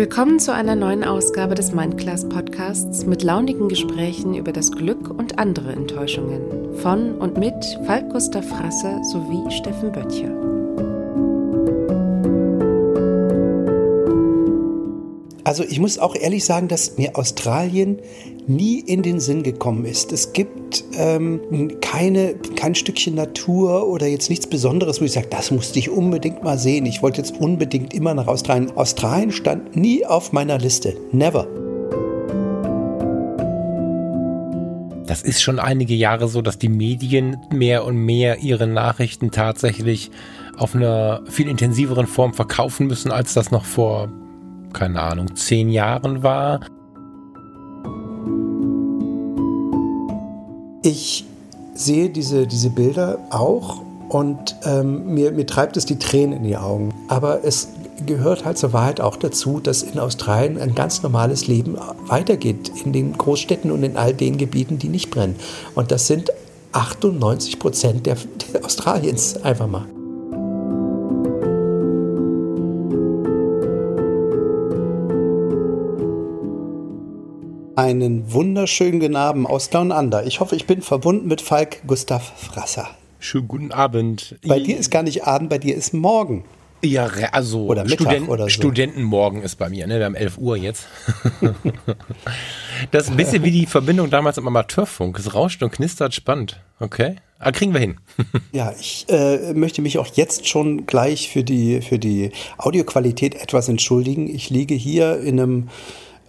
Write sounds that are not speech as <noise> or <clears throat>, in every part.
Willkommen zu einer neuen Ausgabe des Mindclass Podcasts mit launigen Gesprächen über das Glück und andere Enttäuschungen von und mit Falk Gustav Frasser sowie Steffen Böttcher. Also ich muss auch ehrlich sagen, dass mir Australien nie in den Sinn gekommen ist. Es gibt ähm, keine, kein Stückchen Natur oder jetzt nichts Besonderes, wo ich sage, das musste ich unbedingt mal sehen. Ich wollte jetzt unbedingt immer nach Australien. Australien stand nie auf meiner Liste. Never. Das ist schon einige Jahre so, dass die Medien mehr und mehr ihre Nachrichten tatsächlich auf einer viel intensiveren Form verkaufen müssen, als das noch vor keine Ahnung, zehn Jahren war. Ich sehe diese, diese Bilder auch und ähm, mir, mir treibt es die Tränen in die Augen. Aber es gehört halt zur Wahrheit auch dazu, dass in Australien ein ganz normales Leben weitergeht, in den Großstädten und in all den Gebieten, die nicht brennen. Und das sind 98 Prozent der, der Australiens einfach mal. Einen wunderschönen guten Abend aus Down Under. Ich hoffe, ich bin verbunden mit Falk Gustav Frasser. Schönen guten Abend. Bei dir ist gar nicht Abend, bei dir ist morgen. Ja, also oder Student, oder so. Studentenmorgen ist bei mir, ne? Wir haben 11 Uhr jetzt. das ist ein bisschen wie die Verbindung damals im Amateurfunk. Es rauscht und knistert spannend. Okay. Ah, kriegen wir hin. <laughs> ja, ich äh, möchte mich auch jetzt schon gleich für die, für die Audioqualität etwas entschuldigen. Ich liege hier in einem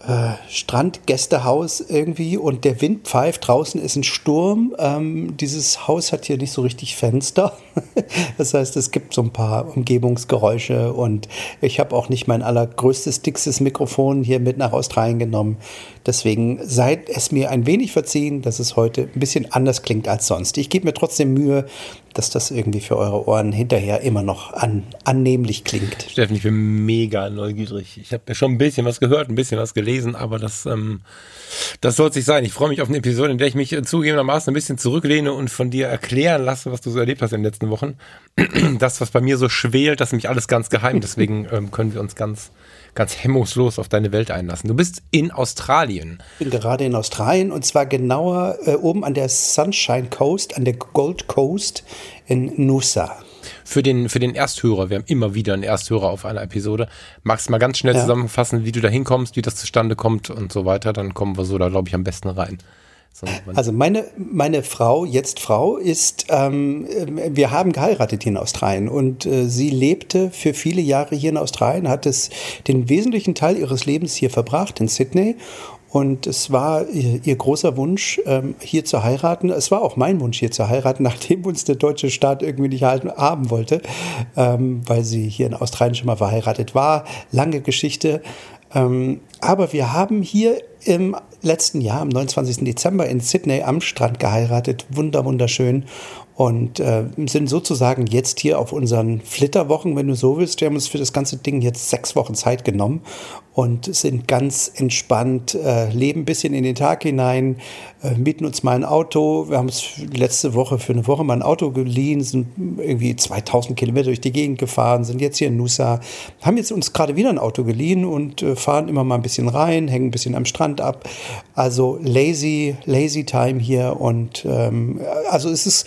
äh, Strandgästehaus irgendwie und der Wind pfeift. Draußen ist ein Sturm. Ähm, dieses Haus hat hier nicht so richtig Fenster. <laughs> das heißt, es gibt so ein paar Umgebungsgeräusche und ich habe auch nicht mein allergrößtes, dickstes Mikrofon hier mit nach Australien genommen. Deswegen seid es mir ein wenig verziehen, dass es heute ein bisschen anders klingt als sonst. Ich gebe mir trotzdem Mühe, dass das irgendwie für eure Ohren hinterher immer noch an, annehmlich klingt. Steffen, ich bin mega neugierig. Ich habe ja schon ein bisschen was gehört, ein bisschen was gelesen, aber das, ähm, das soll es nicht sein. Ich freue mich auf eine Episode, in der ich mich zugegebenermaßen ein bisschen zurücklehne und von dir erklären lasse, was du so erlebt hast in den letzten Wochen. <clears throat> Das, was bei mir so schwelt, das ist nämlich alles ganz geheim. Deswegen ähm, können wir uns ganz ganz hemmungslos auf deine Welt einlassen. Du bist in Australien. Ich bin gerade in Australien und zwar genauer äh, oben an der Sunshine Coast, an der Gold Coast in Noosa. Für den, für den Ersthörer, wir haben immer wieder einen Ersthörer auf einer Episode. Magst du mal ganz schnell ja. zusammenfassen, wie du da hinkommst, wie das zustande kommt und so weiter? Dann kommen wir so da, glaube ich, am besten rein. Also meine, meine Frau, jetzt Frau, ist, ähm, wir haben geheiratet hier in Australien und äh, sie lebte für viele Jahre hier in Australien, hat es den wesentlichen Teil ihres Lebens hier verbracht in Sydney und es war ihr, großer Wunsch, ähm, hier zu heiraten. Es war auch mein Wunsch, hier zu heiraten, <laughs> nachdem uns der deutsche Staat irgendwie nicht haben wollte, ähm, weil sie hier in Australien schon mal verheiratet war. Lange Geschichte. Ähm, aber wir haben hier im letzten Jahr, am 29. Dezember in Sydney am Strand geheiratet. Wunder, wunderschön und äh, sind sozusagen jetzt hier auf unseren Flitterwochen, wenn du so willst. Wir haben uns für das ganze Ding jetzt sechs Wochen Zeit genommen und sind ganz entspannt, äh, leben ein bisschen in den Tag hinein, äh, mieten uns mal ein Auto. Wir haben uns letzte Woche für eine Woche mal ein Auto geliehen, sind irgendwie 2000 Kilometer durch die Gegend gefahren, sind jetzt hier in Nusa, haben jetzt uns gerade wieder ein Auto geliehen und äh, fahren immer mal ein bisschen rein, hängen ein bisschen am Strand ab. Also lazy, lazy time hier und ähm, also es ist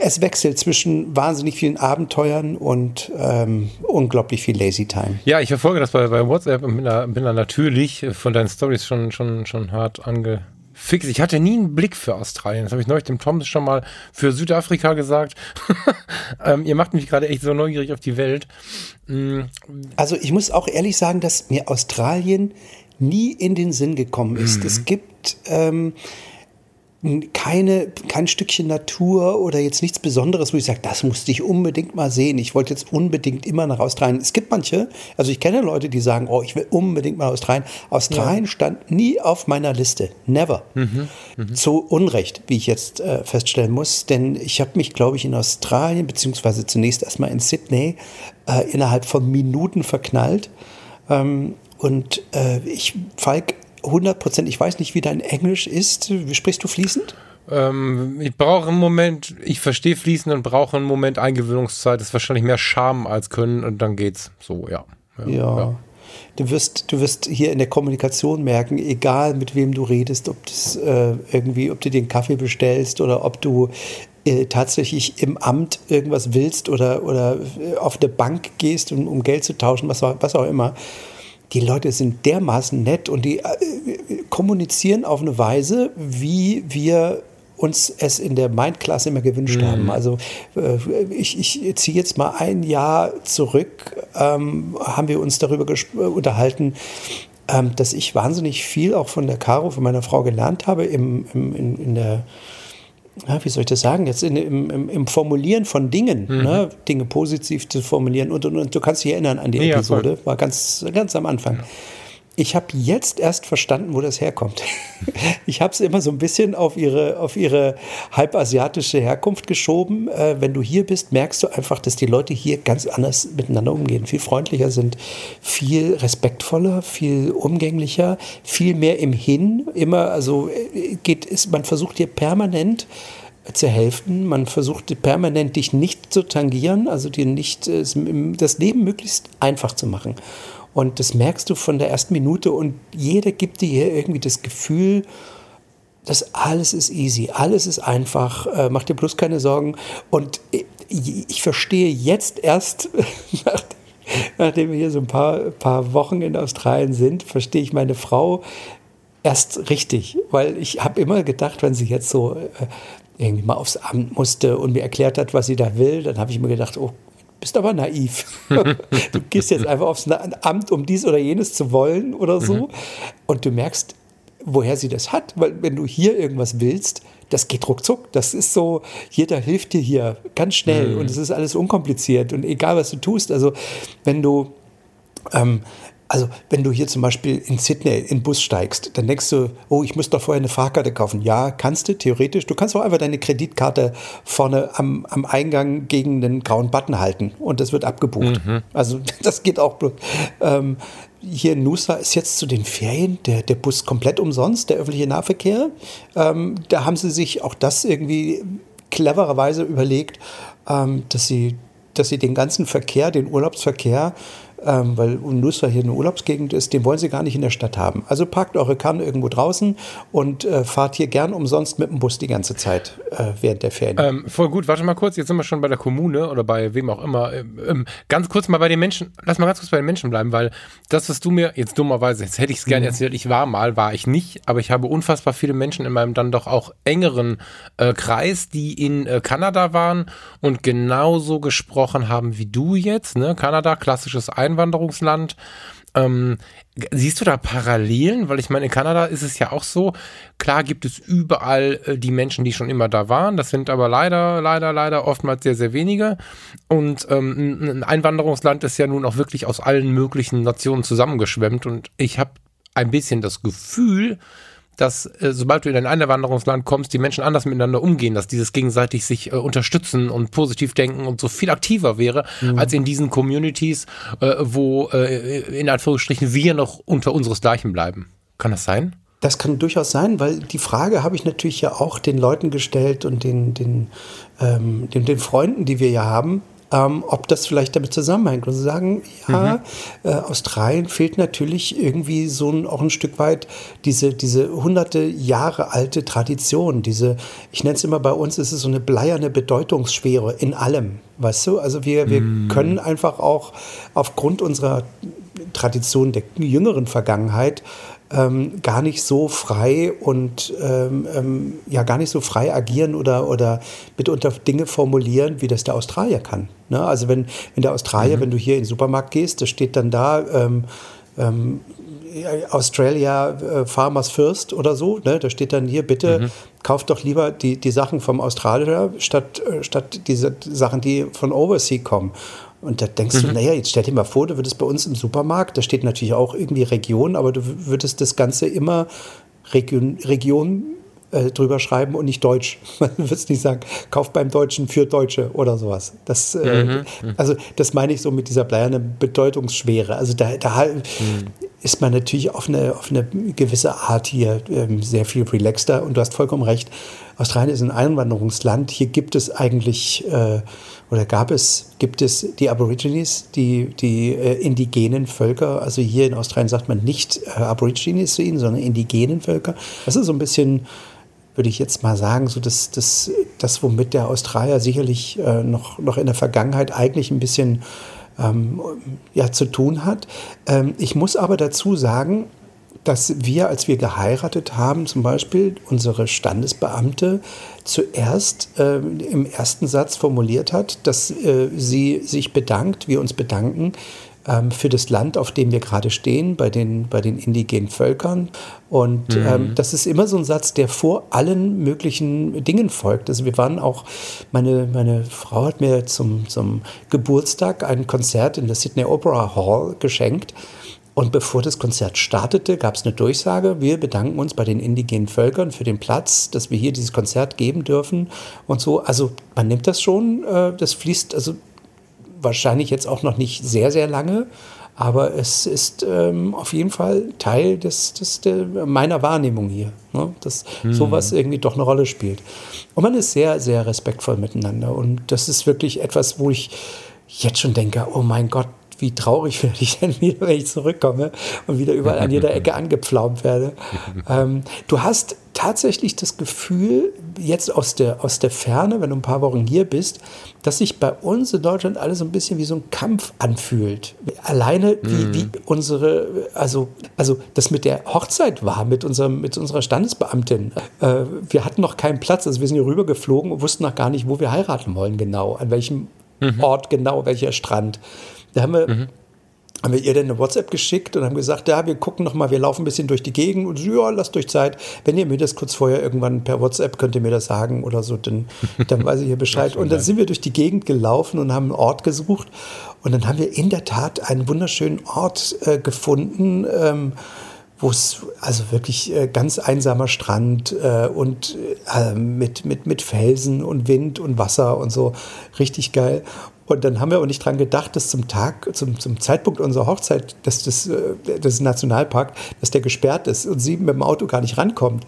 es wechselt zwischen wahnsinnig vielen Abenteuern und ähm, unglaublich viel Lazy Time. Ja, ich verfolge das bei, bei WhatsApp und bin da, bin da natürlich von deinen Stories schon, schon, schon hart angefixt. Ich hatte nie einen Blick für Australien. Das habe ich neulich dem Tom schon mal für Südafrika gesagt. <laughs> ähm, ihr macht mich gerade echt so neugierig auf die Welt. Mm. Also ich muss auch ehrlich sagen, dass mir Australien nie in den Sinn gekommen ist. Mhm. Es gibt ähm, keine, kein Stückchen Natur oder jetzt nichts Besonderes, wo ich sage, das musste ich unbedingt mal sehen. Ich wollte jetzt unbedingt immer nach Australien. Es gibt manche, also ich kenne Leute, die sagen, oh, ich will unbedingt mal Australien. Australien ja. stand nie auf meiner Liste. Never. Mhm. Mhm. Zu Unrecht, wie ich jetzt äh, feststellen muss. Denn ich habe mich, glaube ich, in Australien, beziehungsweise zunächst erstmal in Sydney, äh, innerhalb von Minuten verknallt. Ähm, und äh, ich, Falk, 100 Prozent. Ich weiß nicht, wie dein Englisch ist. Wie sprichst du fließend? Ähm, ich brauche einen Moment, ich verstehe fließend und brauche einen Moment Eingewöhnungszeit. Das ist wahrscheinlich mehr Scham als Können und dann geht's so, ja. Ja. ja. Du wirst, du wirst hier in der Kommunikation merken, egal mit wem du redest, ob das äh, irgendwie, ob du einen Kaffee bestellst oder ob du äh, tatsächlich im Amt irgendwas willst oder, oder äh, auf eine Bank gehst, um, um Geld zu tauschen, was, was auch immer. Die Leute sind dermaßen nett und die äh, kommunizieren auf eine Weise, wie wir uns es in der Mind-Class immer gewünscht mhm. haben. Also äh, ich, ich ziehe jetzt mal ein Jahr zurück, ähm, haben wir uns darüber unterhalten, ähm, dass ich wahnsinnig viel auch von der Caro, von meiner Frau gelernt habe im, im in, in der ja, wie soll ich das sagen, jetzt in, im, im, Formulieren von Dingen, mhm. ne, Dinge positiv zu formulieren und, und, und, du kannst dich erinnern an die ja, Episode, voll. war ganz, ganz am Anfang. Ja. Ich habe jetzt erst verstanden, wo das herkommt. <laughs> Ich habe es immer so ein bisschen auf ihre, auf ihre halbasiatische Herkunft geschoben. Äh, wenn du hier bist, merkst du einfach, dass die Leute hier ganz anders miteinander umgehen, viel freundlicher sind, viel respektvoller, viel umgänglicher, viel mehr im Hin. Immer, also äh, geht ist, man versucht hier permanent zu helfen. Man versucht permanent dich nicht zu tangieren, also dir nicht äh, das Leben möglichst einfach zu machen. Und das merkst du von der ersten Minute und jeder gibt dir hier irgendwie das Gefühl, dass alles ist easy, alles ist einfach, äh, mach dir bloß keine Sorgen. Und ich, ich verstehe jetzt erst, <laughs> nachdem wir hier so ein paar, paar Wochen in Australien sind, verstehe ich meine Frau erst richtig, weil ich habe immer gedacht, wenn sie jetzt so äh, irgendwie mal aufs Amt musste und mir erklärt hat, was sie da will, dann habe ich mir gedacht, oh bist aber naiv. <laughs> du gehst jetzt einfach aufs Amt, um dies oder jenes zu wollen oder so. Mhm. Und du merkst, woher sie das hat. Weil wenn du hier irgendwas willst, das geht ruckzuck. Das ist so, jeder hilft dir hier ganz schnell mhm. und es ist alles unkompliziert und egal was du tust. Also wenn du ähm, also, wenn du hier zum Beispiel in Sydney in den Bus steigst, dann denkst du, oh, ich muss doch vorher eine Fahrkarte kaufen. Ja, kannst du, theoretisch. Du kannst auch einfach deine Kreditkarte vorne am, am Eingang gegen den grauen Button halten und das wird abgebucht. Mhm. Also, <laughs> das geht auch. Ähm, hier in Nusa ist jetzt zu den Ferien der, der Bus komplett umsonst, der öffentliche Nahverkehr. Ähm, da haben sie sich auch das irgendwie clevererweise überlegt, ähm, dass, sie, dass sie den ganzen Verkehr, den Urlaubsverkehr, ähm, weil Nusa hier eine Urlaubsgegend ist, den wollen sie gar nicht in der Stadt haben. Also parkt eure Kanne irgendwo draußen und äh, fahrt hier gern umsonst mit dem Bus die ganze Zeit äh, während der Ferien. Ähm, voll gut, warte mal kurz, jetzt sind wir schon bei der Kommune oder bei wem auch immer. Ähm, ähm ganz kurz mal bei den Menschen, lass mal ganz kurz bei den Menschen bleiben, weil das, was du mir jetzt dummerweise, jetzt hätte ich es gerne mhm. erzählt, ich war mal, war ich nicht, aber ich habe unfassbar viele Menschen in meinem dann doch auch engeren äh, Kreis, die in äh, Kanada waren und genauso gesprochen haben wie du jetzt. Ne? Kanada, klassisches Ein Einwanderungsland. Ähm, siehst du da Parallelen? Weil ich meine, in Kanada ist es ja auch so, klar gibt es überall äh, die Menschen, die schon immer da waren. Das sind aber leider, leider, leider oftmals sehr, sehr wenige. Und ähm, ein Einwanderungsland ist ja nun auch wirklich aus allen möglichen Nationen zusammengeschwemmt. Und ich habe ein bisschen das Gefühl, dass äh, sobald du in ein Einwanderungsland kommst, die Menschen anders miteinander umgehen, dass dieses gegenseitig sich äh, unterstützen und positiv denken und so viel aktiver wäre, mhm. als in diesen Communities, äh, wo äh, in Anführungsstrichen wir noch unter unseresgleichen bleiben. Kann das sein? Das kann durchaus sein, weil die Frage habe ich natürlich ja auch den Leuten gestellt und den, den, ähm, den, den Freunden, die wir ja haben ähm, ob das vielleicht damit zusammenhängt. Und sie sagen, ja, mhm. äh, Australien fehlt natürlich irgendwie so ein, auch ein Stück weit diese, diese hunderte Jahre alte Tradition, diese, ich nenne es immer bei uns, ist es so eine bleierne Bedeutungsschwere in allem, weißt du? Also wir, wir mhm. können einfach auch aufgrund unserer Tradition der jüngeren Vergangenheit ähm, gar nicht so frei und ähm, ähm, ja gar nicht so frei agieren oder, oder mitunter Dinge formulieren, wie das der Australier kann. Ne? Also wenn, wenn der Australier, mhm. wenn du hier in den Supermarkt gehst, da steht dann da ähm, ähm, Australia äh, Farmers First oder so, ne? da steht dann hier, bitte mhm. kauft doch lieber die, die Sachen vom Australier statt, äh, statt diese Sachen, die von Overseas kommen. Und da denkst mhm. du, naja, jetzt stell dir mal vor, du würdest bei uns im Supermarkt, da steht natürlich auch irgendwie Region, aber du würdest das Ganze immer Region, Region äh, drüber schreiben und nicht Deutsch. <laughs> Man würdest nicht sagen, kauf beim Deutschen für Deutsche oder sowas. Das, äh, mhm. also das meine ich so mit dieser bleiernen Bedeutungsschwere. Also da, da mhm ist man natürlich auf eine, auf eine gewisse Art hier ähm, sehr viel relaxter. Und du hast vollkommen recht, Australien ist ein Einwanderungsland. Hier gibt es eigentlich, äh, oder gab es, gibt es die Aborigines, die, die äh, indigenen Völker. Also hier in Australien sagt man nicht äh, Aborigines zu ihnen, sondern indigenen Völker. Das ist so ein bisschen würde ich jetzt mal sagen, so das, das, das womit der Australier sicherlich äh, noch, noch in der Vergangenheit eigentlich ein bisschen ähm, ja, zu tun hat. Ähm, ich muss aber dazu sagen, dass wir, als wir geheiratet haben, zum Beispiel unsere Standesbeamte zuerst äh, im ersten Satz formuliert hat, dass äh, sie sich bedankt, wir uns bedanken ähm, für das Land, auf dem wir gerade stehen, bei den, bei den indigenen Völkern. Und mhm. ähm, das ist immer so ein Satz, der vor allen möglichen Dingen folgt. Also wir waren auch, meine, meine Frau hat mir zum, zum Geburtstag ein Konzert in der Sydney Opera Hall geschenkt. Und bevor das Konzert startete, gab es eine Durchsage. Wir bedanken uns bei den indigenen Völkern für den Platz, dass wir hier dieses Konzert geben dürfen und so. Also man nimmt das schon, äh, das fließt also wahrscheinlich jetzt auch noch nicht sehr, sehr lange, aber es ist ähm, auf jeden Fall Teil des, des, der, meiner Wahrnehmung hier, ne? dass mhm. sowas irgendwie doch eine Rolle spielt. Und man ist sehr, sehr respektvoll miteinander. Und das ist wirklich etwas, wo ich jetzt schon denke, oh mein Gott, wie traurig werde ich denn wieder, wenn ich zurückkomme und wieder überall an jeder Ecke angepflaumt werde. <laughs> ähm, du hast tatsächlich das Gefühl, jetzt aus der, aus der Ferne, wenn du ein paar Wochen hier bist, dass sich bei uns in Deutschland alles so ein bisschen wie so ein Kampf anfühlt. Alleine wie, mhm. wie unsere, also, also das mit der Hochzeit war, mit, unserem, mit unserer Standesbeamtin. Äh, wir hatten noch keinen Platz, also wir sind hier rübergeflogen und wussten noch gar nicht, wo wir heiraten wollen genau, an welchem mhm. Ort genau, welcher Strand. Da haben wir, mhm. haben wir ihr dann eine WhatsApp geschickt und haben gesagt, ja, wir gucken noch mal, wir laufen ein bisschen durch die Gegend und so, ja, lasst euch Zeit. Wenn ihr mir das kurz vorher irgendwann per WhatsApp könnt ihr mir das sagen oder so, dann, dann weiß ich hier Bescheid. <laughs> und dann sind wir durch die Gegend gelaufen und haben einen Ort gesucht und dann haben wir in der Tat einen wunderschönen Ort äh, gefunden. Ähm, wo es also wirklich äh, ganz einsamer Strand äh, und äh, mit, mit, mit Felsen und Wind und Wasser und so richtig geil. Und dann haben wir aber nicht dran gedacht, dass zum Tag, zum, zum Zeitpunkt unserer Hochzeit, dass das, äh, das Nationalpark, dass der gesperrt ist und sie mit dem Auto gar nicht rankommt.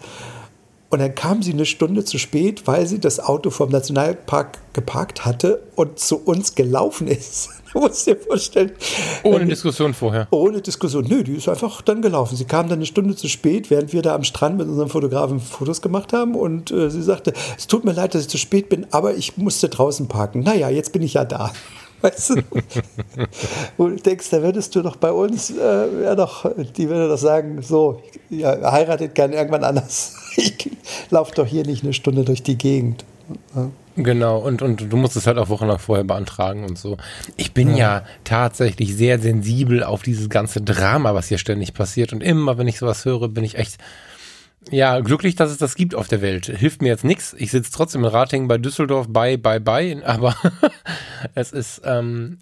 Und dann kam sie eine Stunde zu spät, weil sie das Auto vom Nationalpark geparkt hatte und zu uns gelaufen ist. <laughs> Du musst dir vorstellen. Ohne Diskussion vorher. Ohne Diskussion. Nö, die ist einfach dann gelaufen. Sie kam dann eine Stunde zu spät, während wir da am Strand mit unserem Fotografen Fotos gemacht haben. Und äh, sie sagte, es tut mir leid, dass ich zu spät bin, aber ich musste draußen parken. Naja, jetzt bin ich ja da. Weißt du? Und du denkst, da würdest du doch bei uns, äh, ja doch, die würde doch sagen, so, ja, heiratet gern irgendwann anders. <laughs> Ich laufe doch hier nicht eine Stunde durch die Gegend. Genau, und, und du musst es halt auch Wochen nach vorher beantragen und so. Ich bin ja. ja. tatsächlich sehr sensibel auf dieses ganze Drama, was hier ständig passiert. Und immer, wenn ich sowas höre, bin ich echt, ja, glücklich, dass es das gibt auf der Welt. Hilft mir jetzt nichts. Ich sitze trotzdem in Ratingen bei Düsseldorf bei, bei, bei, <laughs> aber es ist, ähm,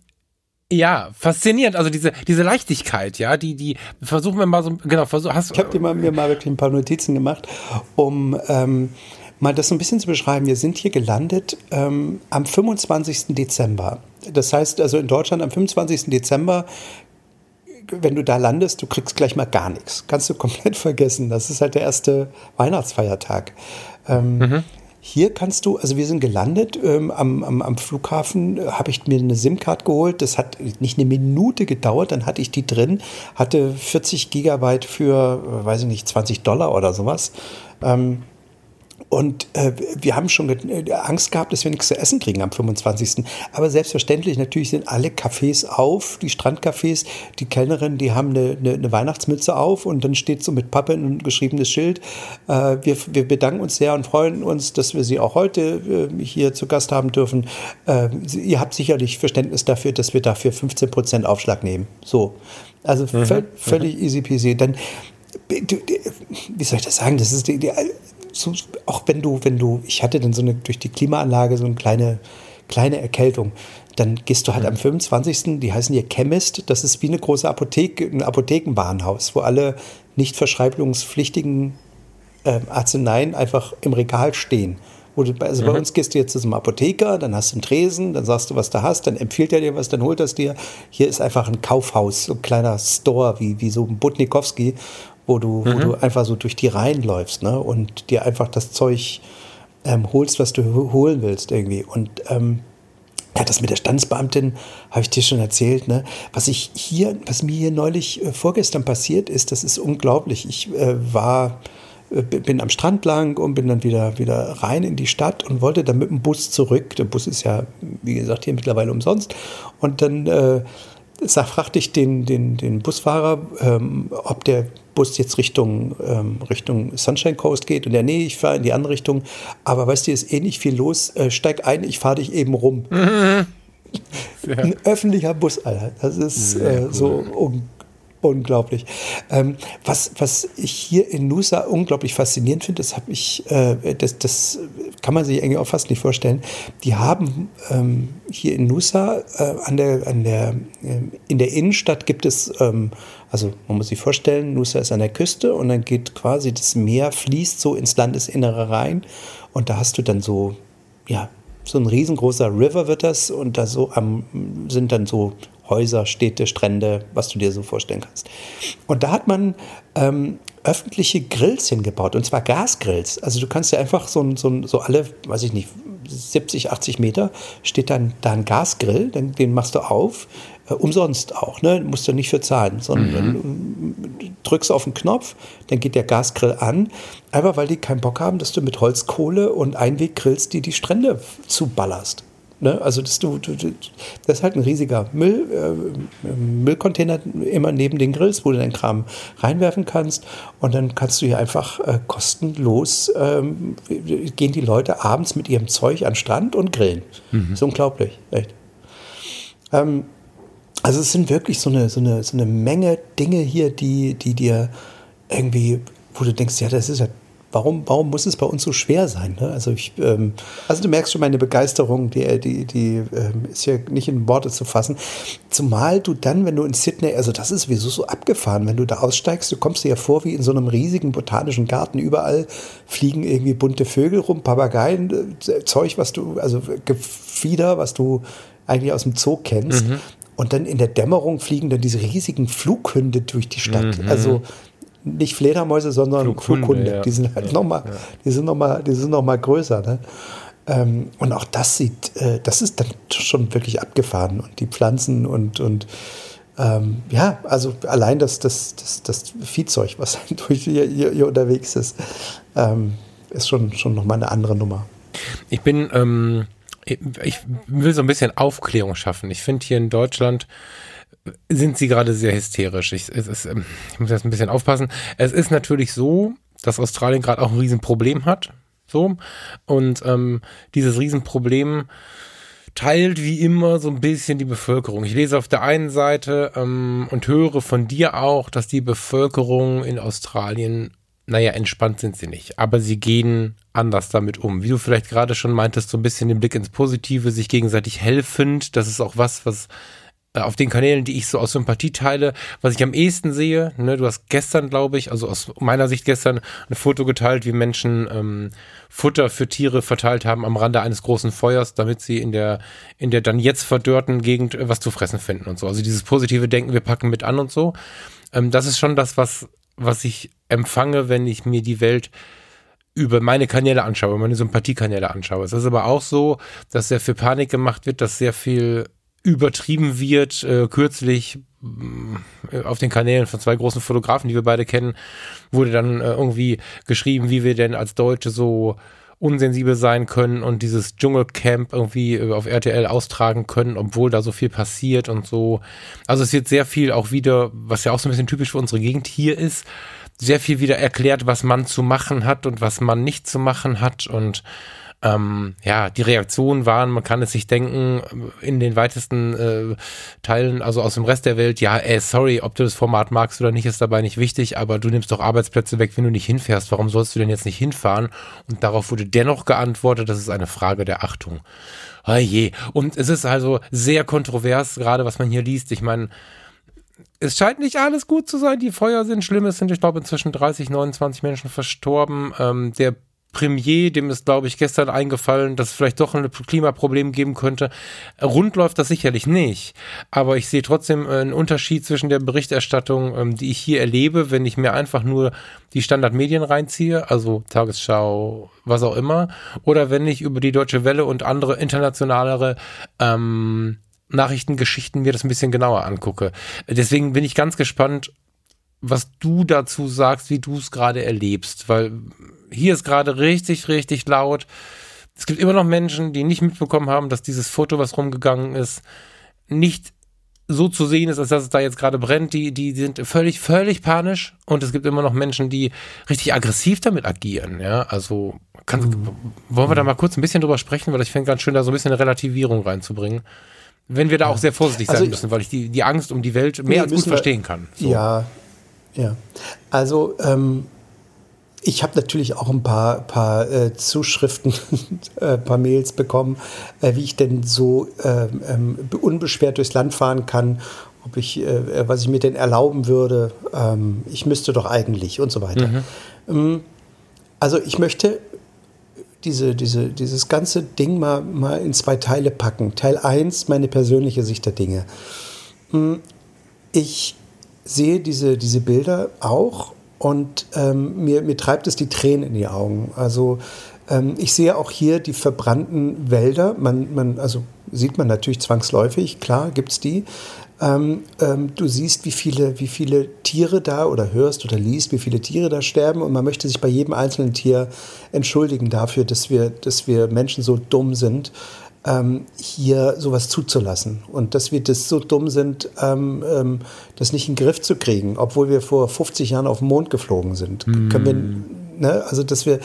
ja, faszinierend. Also diese, diese Leichtigkeit, ja, die, die versuchen wir mal so, genau, versuch, hast Ich habe dir mal, mir mal wirklich ein paar Notizen gemacht, um ähm, mal das so ein bisschen zu beschreiben. Wir sind hier gelandet ähm, am 25. Dezember. Das heißt also in Deutschland am 25. Dezember wenn du da landest, du kriegst gleich mal gar nichts. Kannst du komplett <laughs> vergessen. Das ist halt der erste Weihnachtsfeiertag. Ähm, mhm. Hier kannst du, also wir sind gelandet ähm, am, am, am, Flughafen, äh, habe ich mir eine SIM-Card geholt. Das hat nicht eine Minute gedauert, dann hatte ich die drin, hatte 40 Gigabyte für, äh, weiß ich nicht, 20 Dollar oder sowas. Ähm, und äh, wir haben schon äh, Angst gehabt, dass wir nichts zu essen kriegen am 25. Aber selbstverständlich, natürlich sind alle Cafés auf, die Strandcafés, die Kellnerin, die haben eine, eine, eine Weihnachtsmütze auf und dann steht so mit Pappe ein geschriebenes Schild. Äh, wir, wir bedanken uns sehr und freuen uns, dass wir Sie auch heute äh, hier zu Gast haben dürfen. Äh, ihr habt sicherlich Verständnis dafür, dass wir dafür 15 Prozent Aufschlag nehmen. So. Also mhm. völlig mhm. easy peasy. Dann, wie soll ich das sagen? Das ist die, die so, auch wenn du, wenn du, ich hatte dann so eine, durch die Klimaanlage so eine kleine, kleine Erkältung. Dann gehst du halt am 25., die heißen hier Chemist, das ist wie eine große Apotheke, ein Apothekenwarenhaus, wo alle nicht verschreibungspflichtigen äh, Arzneien einfach im Regal stehen du, also mhm. bei uns gehst du jetzt zum Apotheker, dann hast du einen Tresen, dann sagst du, was du hast, dann empfiehlt er dir was, dann holt er es dir. Hier ist einfach ein Kaufhaus, so ein kleiner Store, wie, wie so ein Butnikowski, wo du, mhm. wo du einfach so durch die Reihen läufst ne? und dir einfach das Zeug ähm, holst, was du holen willst irgendwie. Und ähm, ja, das mit der Standesbeamtin habe ich dir schon erzählt. Ne? Was ich hier, was mir hier neulich äh, vorgestern passiert ist, das ist unglaublich. Ich äh, war, äh, bin am Strand lang und bin dann wieder, wieder rein in die Stadt und wollte dann mit dem Bus zurück. Der Bus ist ja, wie gesagt, hier mittlerweile umsonst. Und dann äh, fragte ich den, den, den Busfahrer, ähm, ob der Bus jetzt Richtung, ähm, Richtung Sunshine Coast geht. Und der, nee, ich fahre in die andere Richtung. Aber weißt du, ist eh nicht viel los. Äh, steig ein, ich fahre dich eben rum. Mhm. Ein öffentlicher Bus, Alter. Das ist äh, cool. so unglaublich. Ähm, was, was ich hier in Nusa unglaublich faszinierend finde, das äh, das, das kann man sich eigentlich auch fast nicht vorstellen. Die haben ähm, hier in Nusa äh, an der, an der, äh, in der Innenstadt gibt es, ähm, also man muss sich vorstellen, Nusa ist an der Küste und dann geht quasi das Meer fließt so ins Landesinnere rein und da hast du dann so, ja, so ein riesengroßer River wird das und da so am, sind dann so Häuser, Städte, Strände, was du dir so vorstellen kannst. Und da hat man ähm, öffentliche Grills hingebaut, und zwar Gasgrills. Also du kannst ja einfach so, so, so alle, weiß ich nicht, 70, 80 Meter steht dann da ein Gasgrill, den, den machst du auf, äh, umsonst auch, ne? musst du nicht für zahlen, sondern mhm. du drückst auf den Knopf, dann geht der Gasgrill an, einfach weil die keinen Bock haben, dass du mit Holzkohle und Einweggrills die die Strände zuballerst. Ne? Also das, du, du, das ist halt ein riesiger Müll, äh, Müllcontainer immer neben den Grills, wo du deinen Kram reinwerfen kannst. Und dann kannst du hier einfach äh, kostenlos, ähm, gehen die Leute abends mit ihrem Zeug an den Strand und grillen. Mhm. Ist unglaublich, echt. Ähm, also es sind wirklich so eine, so, eine, so eine Menge Dinge hier, die, die dir irgendwie, wo du denkst, ja, das ist ja warum, warum muss es bei uns so schwer sein? Ne? Also, ich, ähm, also du merkst schon meine Begeisterung, die, die, die ähm, ist ja nicht in Worte zu fassen. Zumal du dann, wenn du in Sydney, also das ist sowieso so abgefahren, wenn du da aussteigst, du kommst dir ja vor wie in so einem riesigen botanischen Garten. Überall fliegen irgendwie bunte Vögel rum, Papageien, äh, Zeug, was du, also Gefieder, was du eigentlich aus dem Zoo kennst. Mhm. Und dann in der Dämmerung fliegen dann diese riesigen Flughunde durch die Stadt. Mhm. Also nicht Fledermäuse, sondern Flughunde. Flughunde. Ja. Die sind halt ja. nochmal, ja. die sind noch mal, die sind noch mal größer. Ne? Ähm, und auch das sieht, äh, das ist dann schon wirklich abgefahren. Und die Pflanzen und, und ähm, ja, also allein das, das, das, das Viehzeug, was <laughs> durch hier, hier, hier unterwegs ist, ähm, ist schon, schon nochmal eine andere Nummer. Ich bin, ähm, ich will so ein bisschen Aufklärung schaffen. Ich finde hier in Deutschland sind sie gerade sehr hysterisch. Ich, ist, ähm, ich, muss jetzt ein bisschen aufpassen. Es ist natürlich so, dass Australien gerade auch ein Riesenproblem hat. So. Und ähm, dieses Riesenproblem teilt wie immer so ein bisschen die Bevölkerung. Ich lese auf der einen Seite ähm, und höre von dir auch, dass die Bevölkerung in Australien, naja, entspannt sind sie nicht, aber sie gehen anders damit um. Wie du vielleicht gerade schon meintest, so ein bisschen den Blick ins Positive, sich gegenseitig helfend. Das ist auch was, was auf den Kanälen, die ich so aus Sympathie teile, was ich am ehesten sehe, ne, du hast gestern, glaube ich, also aus meiner Sicht gestern ein Foto geteilt, wie Menschen ähm, Futter für Tiere verteilt haben am Rande eines großen Feuers, damit sie in der, in der dann jetzt verdörrten Gegend äh, was zu fressen finden und so. Also dieses positive Denken, wir packen mit an und so. Ähm, das ist schon das, was, was ich empfange, wenn ich mir die Welt über meine Kanäle anschaue, meine Sympathiekanäle anschaue. Es ist aber auch so, dass sehr viel Panik gemacht wird, dass sehr viel übertrieben wird. Äh, kürzlich äh, auf den Kanälen von zwei großen Fotografen, die wir beide kennen, wurde dann äh, irgendwie geschrieben, wie wir denn als Deutsche so unsensibel sein können und dieses Dschungelcamp irgendwie äh, auf RTL austragen können, obwohl da so viel passiert und so. Also es wird sehr viel auch wieder, was ja auch so ein bisschen typisch für unsere Gegend hier ist, sehr viel wieder erklärt, was man zu machen hat und was man nicht zu machen hat und ähm, ja, die Reaktionen waren, man kann es sich denken, in den weitesten äh, Teilen, also aus dem Rest der Welt, ja, ey, sorry, ob du das Format magst oder nicht, ist dabei nicht wichtig, aber du nimmst doch Arbeitsplätze weg, wenn du nicht hinfährst. Warum sollst du denn jetzt nicht hinfahren? Und darauf wurde dennoch geantwortet, das ist eine Frage der Achtung. Oh je. Und es ist also sehr kontrovers, gerade was man hier liest. Ich meine, es scheint nicht alles gut zu sein. Die Feuer sind schlimm. Es sind, ich glaube, inzwischen 30, 29 Menschen verstorben. Ähm, der Premier, dem ist, glaube ich, gestern eingefallen, dass es vielleicht doch ein Klimaproblem geben könnte. Rund läuft das sicherlich nicht. Aber ich sehe trotzdem einen Unterschied zwischen der Berichterstattung, ähm, die ich hier erlebe, wenn ich mir einfach nur die Standardmedien reinziehe, also Tagesschau, was auch immer, oder wenn ich über die Deutsche Welle und andere internationalere ähm, Nachrichtengeschichten mir das ein bisschen genauer angucke. Deswegen bin ich ganz gespannt, was du dazu sagst, wie du es gerade erlebst, weil hier ist gerade richtig, richtig laut. Es gibt immer noch Menschen, die nicht mitbekommen haben, dass dieses Foto, was rumgegangen ist, nicht so zu sehen ist, als dass es da jetzt gerade brennt. Die, die sind völlig, völlig panisch. Und es gibt immer noch Menschen, die richtig aggressiv damit agieren. Ja, also kann, mhm. wollen wir da mal kurz ein bisschen drüber sprechen, weil ich finde ganz schön, da so ein bisschen eine Relativierung reinzubringen. Wenn wir da ja. auch sehr vorsichtig sein also müssen, weil ich die, die Angst um die Welt mehr nee, als gut verstehen kann. So. Ja, ja. Also, ähm, ich habe natürlich auch ein paar, paar äh, Zuschriften, ein <laughs> äh, paar Mails bekommen, äh, wie ich denn so ähm, ähm, unbeschwert durchs Land fahren kann, ob ich, äh, was ich mir denn erlauben würde. Ähm, ich müsste doch eigentlich und so weiter. Mhm. Ähm, also ich möchte diese, diese, dieses ganze Ding mal, mal in zwei Teile packen. Teil 1, meine persönliche Sicht der Dinge. Hm, ich sehe diese, diese Bilder auch und ähm, mir, mir treibt es die Tränen in die Augen. Also ähm, ich sehe auch hier die verbrannten Wälder. Man, man, also sieht man natürlich zwangsläufig, klar gibt es die. Ähm, ähm, du siehst, wie viele, wie viele Tiere da oder hörst oder liest, wie viele Tiere da sterben und man möchte sich bei jedem einzelnen Tier entschuldigen dafür, dass wir, dass wir Menschen so dumm sind, ähm, hier sowas zuzulassen und dass wir das so dumm sind, ähm, ähm, das nicht in den Griff zu kriegen, obwohl wir vor 50 Jahren auf den Mond geflogen sind. Mm. Können wir, ne? Also, dass wir,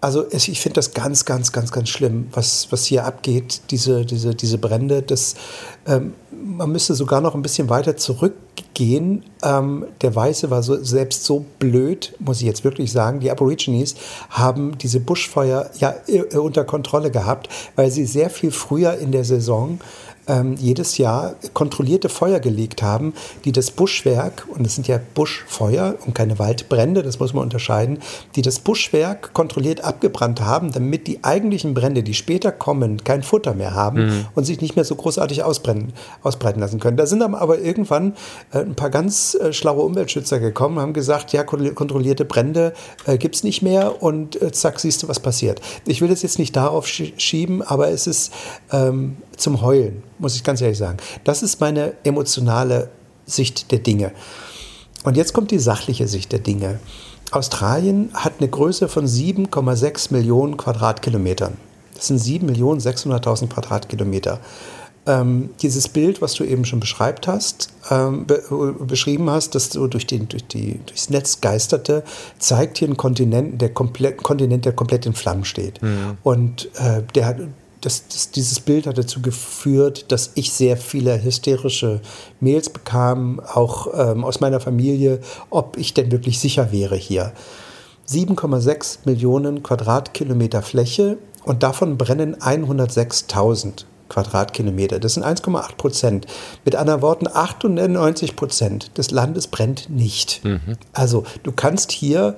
also ich finde das ganz, ganz, ganz, ganz schlimm, was, was hier abgeht, diese, diese, diese Brände. Das, ähm, man müsste sogar noch ein bisschen weiter zurückgehen. Ähm, der Weiße war so, selbst so blöd, muss ich jetzt wirklich sagen. Die Aborigines haben diese Buschfeuer ja äh, unter Kontrolle gehabt, weil sie sehr viel früher in der Saison ähm, jedes Jahr kontrollierte Feuer gelegt haben, die das Buschwerk, und es sind ja Buschfeuer und keine Waldbrände, das muss man unterscheiden, die das Buschwerk kontrolliert abgebrannt haben, damit die eigentlichen Brände, die später kommen, kein Futter mehr haben mhm. und sich nicht mehr so großartig ausbrennen, ausbreiten lassen können. Da sind dann aber irgendwann äh, ein paar ganz äh, schlaue Umweltschützer gekommen, haben gesagt, ja, kontrollierte Brände äh, gibt es nicht mehr und äh, zack, siehst du, was passiert. Ich will das jetzt nicht darauf schieben, aber es ist ähm, zum Heulen, muss ich ganz ehrlich sagen. Das ist meine emotionale Sicht der Dinge. Und jetzt kommt die sachliche Sicht der Dinge. Australien hat eine Größe von 7,6 Millionen Quadratkilometern. Das sind 7.600.000 Quadratkilometer. Ähm, dieses Bild, was du eben schon beschreibt hast, ähm, be beschrieben hast, das so durch den, durch die, durchs Netz geisterte, zeigt hier einen Kontinent, der komplett, Kontinent, der komplett in Flammen steht. Mhm. Und äh, der, das, das, dieses Bild hat dazu geführt, dass ich sehr viele hysterische Mails bekam, auch ähm, aus meiner Familie, ob ich denn wirklich sicher wäre hier. 7,6 Millionen Quadratkilometer Fläche und davon brennen 106.000 Quadratkilometer. Das sind 1,8 Prozent. Mit anderen Worten, 98 Prozent des Landes brennt nicht. Mhm. Also du kannst hier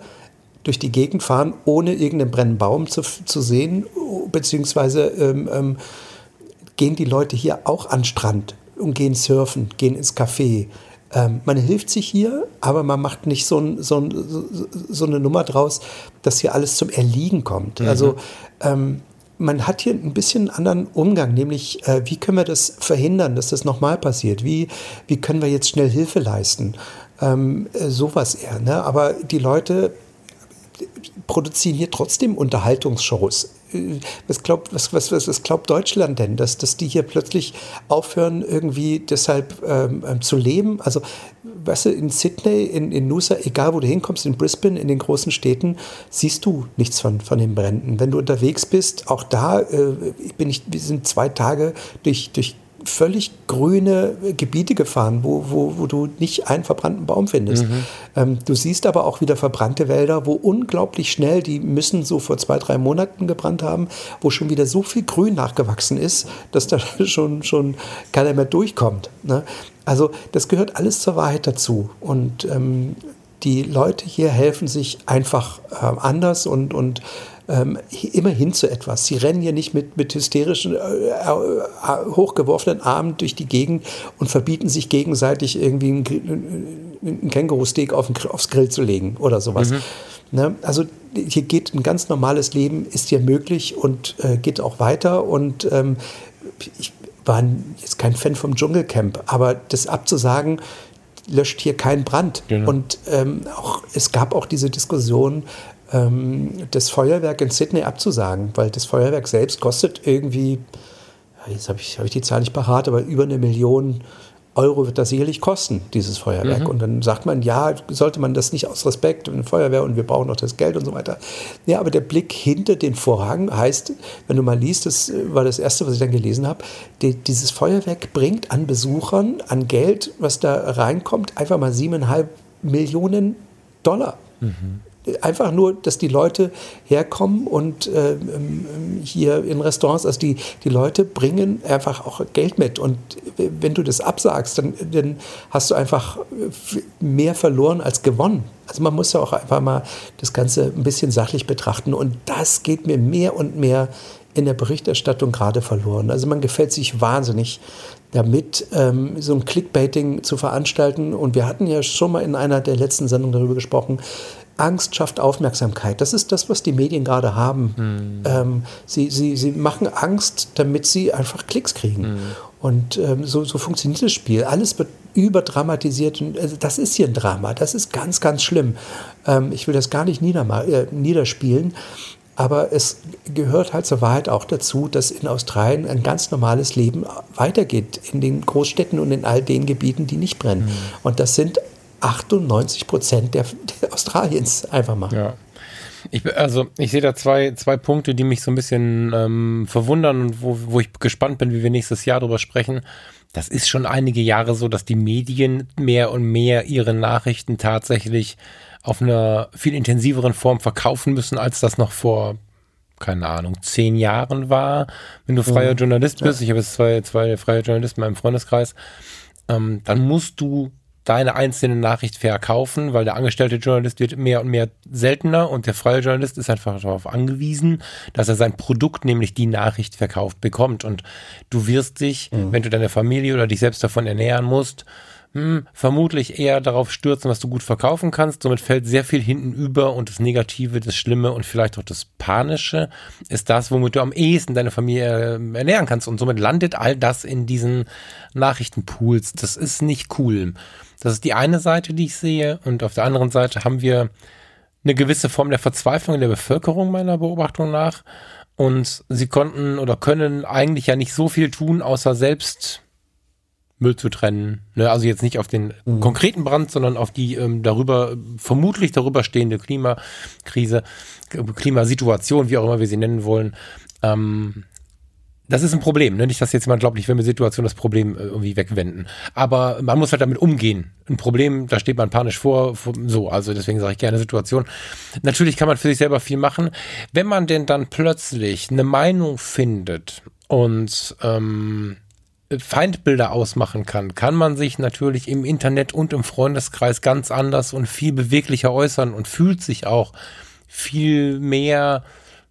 durch die Gegend fahren, ohne irgendeinen brennenden Baum zu, zu sehen, beziehungsweise ähm, ähm, gehen die Leute hier auch an den Strand und gehen surfen, gehen ins Café. Ähm, man hilft sich hier, aber man macht nicht so, ein, so, ein, so, eine Nummer draus, dass hier alles zum Erliegen kommt. Mhm. Also ähm, man hat hier ein bisschen einen anderen Umgang, nämlich äh, wie können wir das verhindern, dass das nochmal passiert? Wie, wie können wir jetzt schnell Hilfe leisten? Ähm, äh, sowas eher. Ne? Aber die Leute produzieren hier trotzdem Unterhaltungsshows. Was glaubt, was, was, was glaubt Deutschland denn, dass, dass die hier plötzlich aufhören, irgendwie deshalb ähm, ähm, zu leben? Also, weißt du, in Sydney, in, in Noosa, egal wo du hinkommst, in Brisbane, in den großen Städten, siehst du nichts von, von den Bränden. Wenn du unterwegs bist, auch da äh, bin ich, wir sind zwei Tage durch, durch völlig grüne Gebiete gefahren, wo, wo, wo du nicht einen verbrannten Baum findest. Mhm. Ähm, du siehst aber auch wieder verbrannte Wälder, wo unglaublich schnell, die müssen so vor zwei, drei Monaten gebrannt haben, wo schon wieder so viel Grün nachgewachsen ist, dass da <laughs> schon, schon keiner mehr durchkommt. Ne? Also das gehört alles zur Wahrheit dazu. Und ähm, die Leute hier helfen sich einfach äh, anders und, und ähm, immer hin zu etwas. Sie rennen ja nicht mit, mit hysterischen, äh, äh, hochgeworfenen Armen durch die Gegend und verbieten sich gegenseitig irgendwie ein, ein Känguru-Steak auf aufs Grill zu legen oder sowas. Mhm. Ne? Also hier geht ein ganz normales Leben, ist hier möglich und äh, geht auch weiter. Und ähm, ich war jetzt kein Fan vom Dschungelcamp, aber das abzusagen, löscht hier keinen Brand. Genau. Und ähm, auch, es gab auch diese Diskussion, das Feuerwerk in Sydney abzusagen, weil das Feuerwerk selbst kostet irgendwie, jetzt habe ich, hab ich die Zahl nicht parat, aber über eine Million Euro wird das sicherlich kosten, dieses Feuerwerk. Mhm. Und dann sagt man, ja, sollte man das nicht aus Respekt und Feuerwehr und wir brauchen noch das Geld und so weiter. Ja, aber der Blick hinter den Vorhang heißt, wenn du mal liest, das war das Erste, was ich dann gelesen habe, die, dieses Feuerwerk bringt an Besuchern, an Geld, was da reinkommt, einfach mal siebeneinhalb Millionen Dollar. Mhm einfach nur, dass die Leute herkommen und äh, ähm, hier in Restaurants, also die, die Leute bringen einfach auch Geld mit. Und wenn du das absagst, dann, dann hast du einfach mehr verloren als gewonnen. Also man muss ja auch einfach mal das Ganze ein bisschen sachlich betrachten. Und das geht mir mehr und mehr in der Berichterstattung gerade verloren. Also man gefällt sich wahnsinnig damit, ähm, so ein Clickbaiting zu veranstalten. Und wir hatten ja schon mal in einer der letzten Sendungen darüber gesprochen, Angst schafft Aufmerksamkeit. Das ist das, was die Medien gerade haben. Mhm. Ähm, sie, sie, sie machen Angst, damit sie einfach Klicks kriegen. Mhm. Und ähm, so, so funktioniert das Spiel. Alles wird überdramatisiert. Also das ist hier ein Drama. Das ist ganz, ganz schlimm. Ähm, ich will das gar nicht äh, niederspielen. Aber es gehört halt zur Wahrheit auch dazu, dass in Australien ein ganz normales Leben weitergeht, in den Großstädten und in all den Gebieten, die nicht brennen. Mhm. Und das sind 98 Prozent der, der, Australiens einfach mal. Ja. Ich, also ich sehe da zwei, zwei Punkte, die mich so ein bisschen ähm, verwundern und wo, wo ich gespannt bin, wie wir nächstes Jahr darüber sprechen. Das ist schon einige Jahre so, dass die Medien mehr und mehr ihre Nachrichten tatsächlich auf einer viel intensiveren Form verkaufen müssen, als das noch vor, keine Ahnung, zehn Jahren war. Wenn du freier mhm. Journalist bist, ja. ich habe jetzt zwei, zwei freie Journalisten in meinem Freundeskreis, ähm, dann musst du deine einzelne Nachricht verkaufen, weil der angestellte Journalist wird mehr und mehr seltener und der freie Journalist ist einfach darauf angewiesen, dass er sein Produkt, nämlich die Nachricht verkauft bekommt. Und du wirst dich, mhm. wenn du deine Familie oder dich selbst davon ernähren musst, hm, vermutlich eher darauf stürzen, was du gut verkaufen kannst. Somit fällt sehr viel hinten über und das Negative, das Schlimme und vielleicht auch das Panische ist das, womit du am ehesten deine Familie äh, ernähren kannst. Und somit landet all das in diesen Nachrichtenpools. Das ist nicht cool. Das ist die eine Seite, die ich sehe. Und auf der anderen Seite haben wir eine gewisse Form der Verzweiflung in der Bevölkerung meiner Beobachtung nach. Und sie konnten oder können eigentlich ja nicht so viel tun, außer selbst Müll zu trennen. Ne? Also jetzt nicht auf den mhm. konkreten Brand, sondern auf die ähm, darüber, vermutlich darüber stehende Klimakrise, Klimasituation, wie auch immer wir sie nennen wollen. Ähm, das ist ein Problem. Ne? Nicht, dass jetzt jemand glaubt, ich will mit Situation das Problem äh, irgendwie wegwenden. Aber man muss halt damit umgehen. Ein Problem, da steht man panisch vor, so. Also deswegen sage ich gerne Situation. Natürlich kann man für sich selber viel machen. Wenn man denn dann plötzlich eine Meinung findet und ähm, Feindbilder ausmachen kann, kann man sich natürlich im Internet und im Freundeskreis ganz anders und viel beweglicher äußern und fühlt sich auch viel mehr,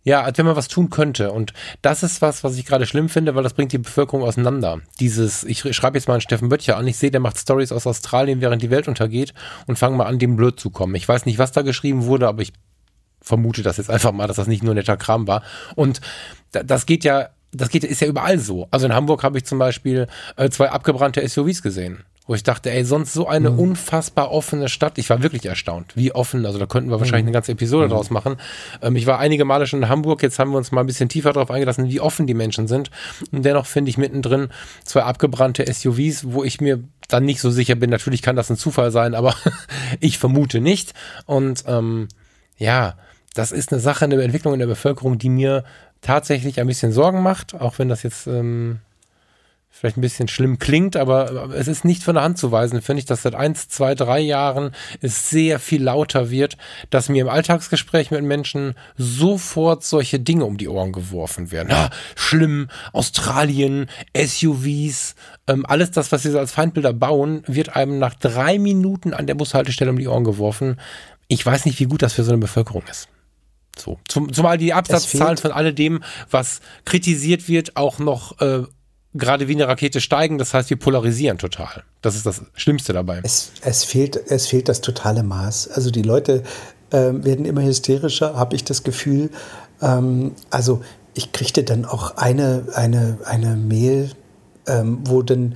ja, als wenn man was tun könnte. Und das ist was, was ich gerade schlimm finde, weil das bringt die Bevölkerung auseinander. Dieses, ich schreibe jetzt mal an Steffen Böttcher an, ich sehe, der macht Stories aus Australien, während die Welt untergeht und fange mal an, dem blöd zu kommen. Ich weiß nicht, was da geschrieben wurde, aber ich vermute das jetzt einfach mal, dass das nicht nur netter Kram war. Und das geht ja das geht, ist ja überall so. Also in Hamburg habe ich zum Beispiel äh, zwei abgebrannte SUVs gesehen, wo ich dachte, ey, sonst so eine mhm. unfassbar offene Stadt. Ich war wirklich erstaunt, wie offen. Also da könnten wir wahrscheinlich mhm. eine ganze Episode mhm. draus machen. Ähm, ich war einige Male schon in Hamburg. Jetzt haben wir uns mal ein bisschen tiefer darauf eingelassen, wie offen die Menschen sind. Und dennoch finde ich mittendrin zwei abgebrannte SUVs, wo ich mir dann nicht so sicher bin. Natürlich kann das ein Zufall sein, aber <laughs> ich vermute nicht. Und ähm, ja, das ist eine Sache, eine Entwicklung in der Bevölkerung, die mir tatsächlich ein bisschen Sorgen macht, auch wenn das jetzt ähm, vielleicht ein bisschen schlimm klingt, aber es ist nicht von der Hand zu weisen, finde ich, dass seit eins, zwei, drei Jahren es sehr viel lauter wird, dass mir im Alltagsgespräch mit Menschen sofort solche Dinge um die Ohren geworfen werden. Ah, schlimm, Australien, SUVs, ähm, alles das, was sie so als Feindbilder bauen, wird einem nach drei Minuten an der Bushaltestelle um die Ohren geworfen. Ich weiß nicht, wie gut das für so eine Bevölkerung ist. So. Zum, zumal die Absatzzahlen von alledem, was kritisiert wird, auch noch äh, gerade wie eine Rakete steigen. Das heißt, wir polarisieren total. Das ist das Schlimmste dabei. Es, es, fehlt, es fehlt das totale Maß. Also die Leute äh, werden immer hysterischer, habe ich das Gefühl. Ähm, also ich kriegte dann auch eine, eine, eine Mail, ähm, wo dann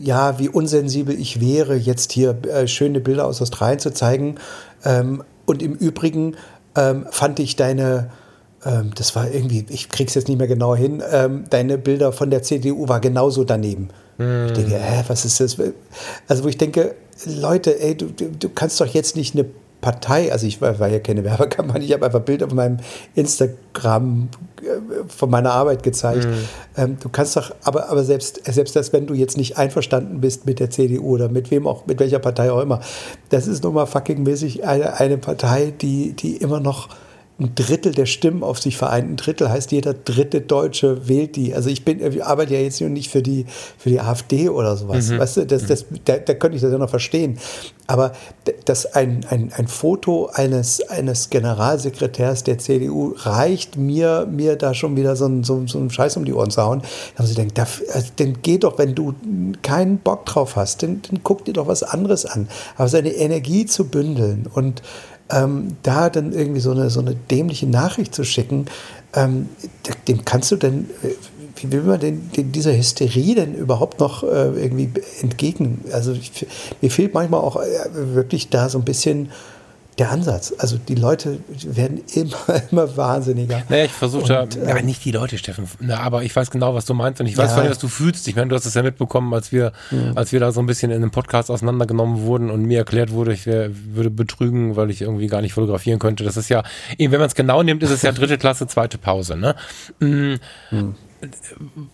ja, wie unsensibel ich wäre, jetzt hier äh, schöne Bilder aus Australien zu zeigen. Ähm, und im Übrigen ähm, fand ich deine, ähm, das war irgendwie, ich krieg's jetzt nicht mehr genau hin, ähm, deine Bilder von der CDU war genauso daneben. Mm. Ich denke, hä, was ist das? Also wo ich denke, Leute, ey, du, du, du kannst doch jetzt nicht eine Partei, also ich war, war ja keine <laughs> Werbekampagne, ich habe einfach Bilder von meinem Instagram äh, von meiner Arbeit gezeigt. Mhm. Ähm, du kannst doch, aber, aber selbst, selbst das, wenn du jetzt nicht einverstanden bist mit der CDU oder mit wem auch, mit welcher Partei auch immer, das ist nun mal fucking mäßig eine, eine Partei, die, die immer noch ein Drittel der Stimmen auf sich vereint. Ein Drittel heißt, jeder dritte Deutsche wählt die. Also ich bin, ich arbeite ja jetzt nicht für die, für die AfD oder sowas. Mhm. Weißt du, das, das, da, da könnte ich das ja noch verstehen. Aber dass ein, ein, ein Foto eines, eines Generalsekretärs der CDU reicht mir, mir da schon wieder so einen so, so einen Scheiß um die Ohren zu hauen. Dann sie denkt, also, dann geh doch, wenn du keinen Bock drauf hast, dann, dann guck dir doch was anderes an. Aber seine Energie zu bündeln und ähm, da dann irgendwie so eine, so eine dämliche Nachricht zu schicken, ähm, dem kannst du denn, äh, wie will man denn dieser Hysterie denn überhaupt noch äh, irgendwie entgegnen? Also ich, mir fehlt manchmal auch äh, wirklich da so ein bisschen der Ansatz. Also die Leute werden immer, <laughs> immer wahnsinniger. Naja, ich versuche äh, ja, nicht die Leute, Steffen, na, aber ich weiß genau, was du meinst und ich weiß ja. vor allem, was du fühlst. Ich meine, du hast es ja mitbekommen, als wir, mhm. als wir da so ein bisschen in einem Podcast auseinandergenommen wurden und mir erklärt wurde, ich wär, würde betrügen, weil ich irgendwie gar nicht fotografieren könnte. Das ist ja, wenn man es genau nimmt, ist es ja dritte Klasse, zweite Pause. Ne? Mhm. Mhm.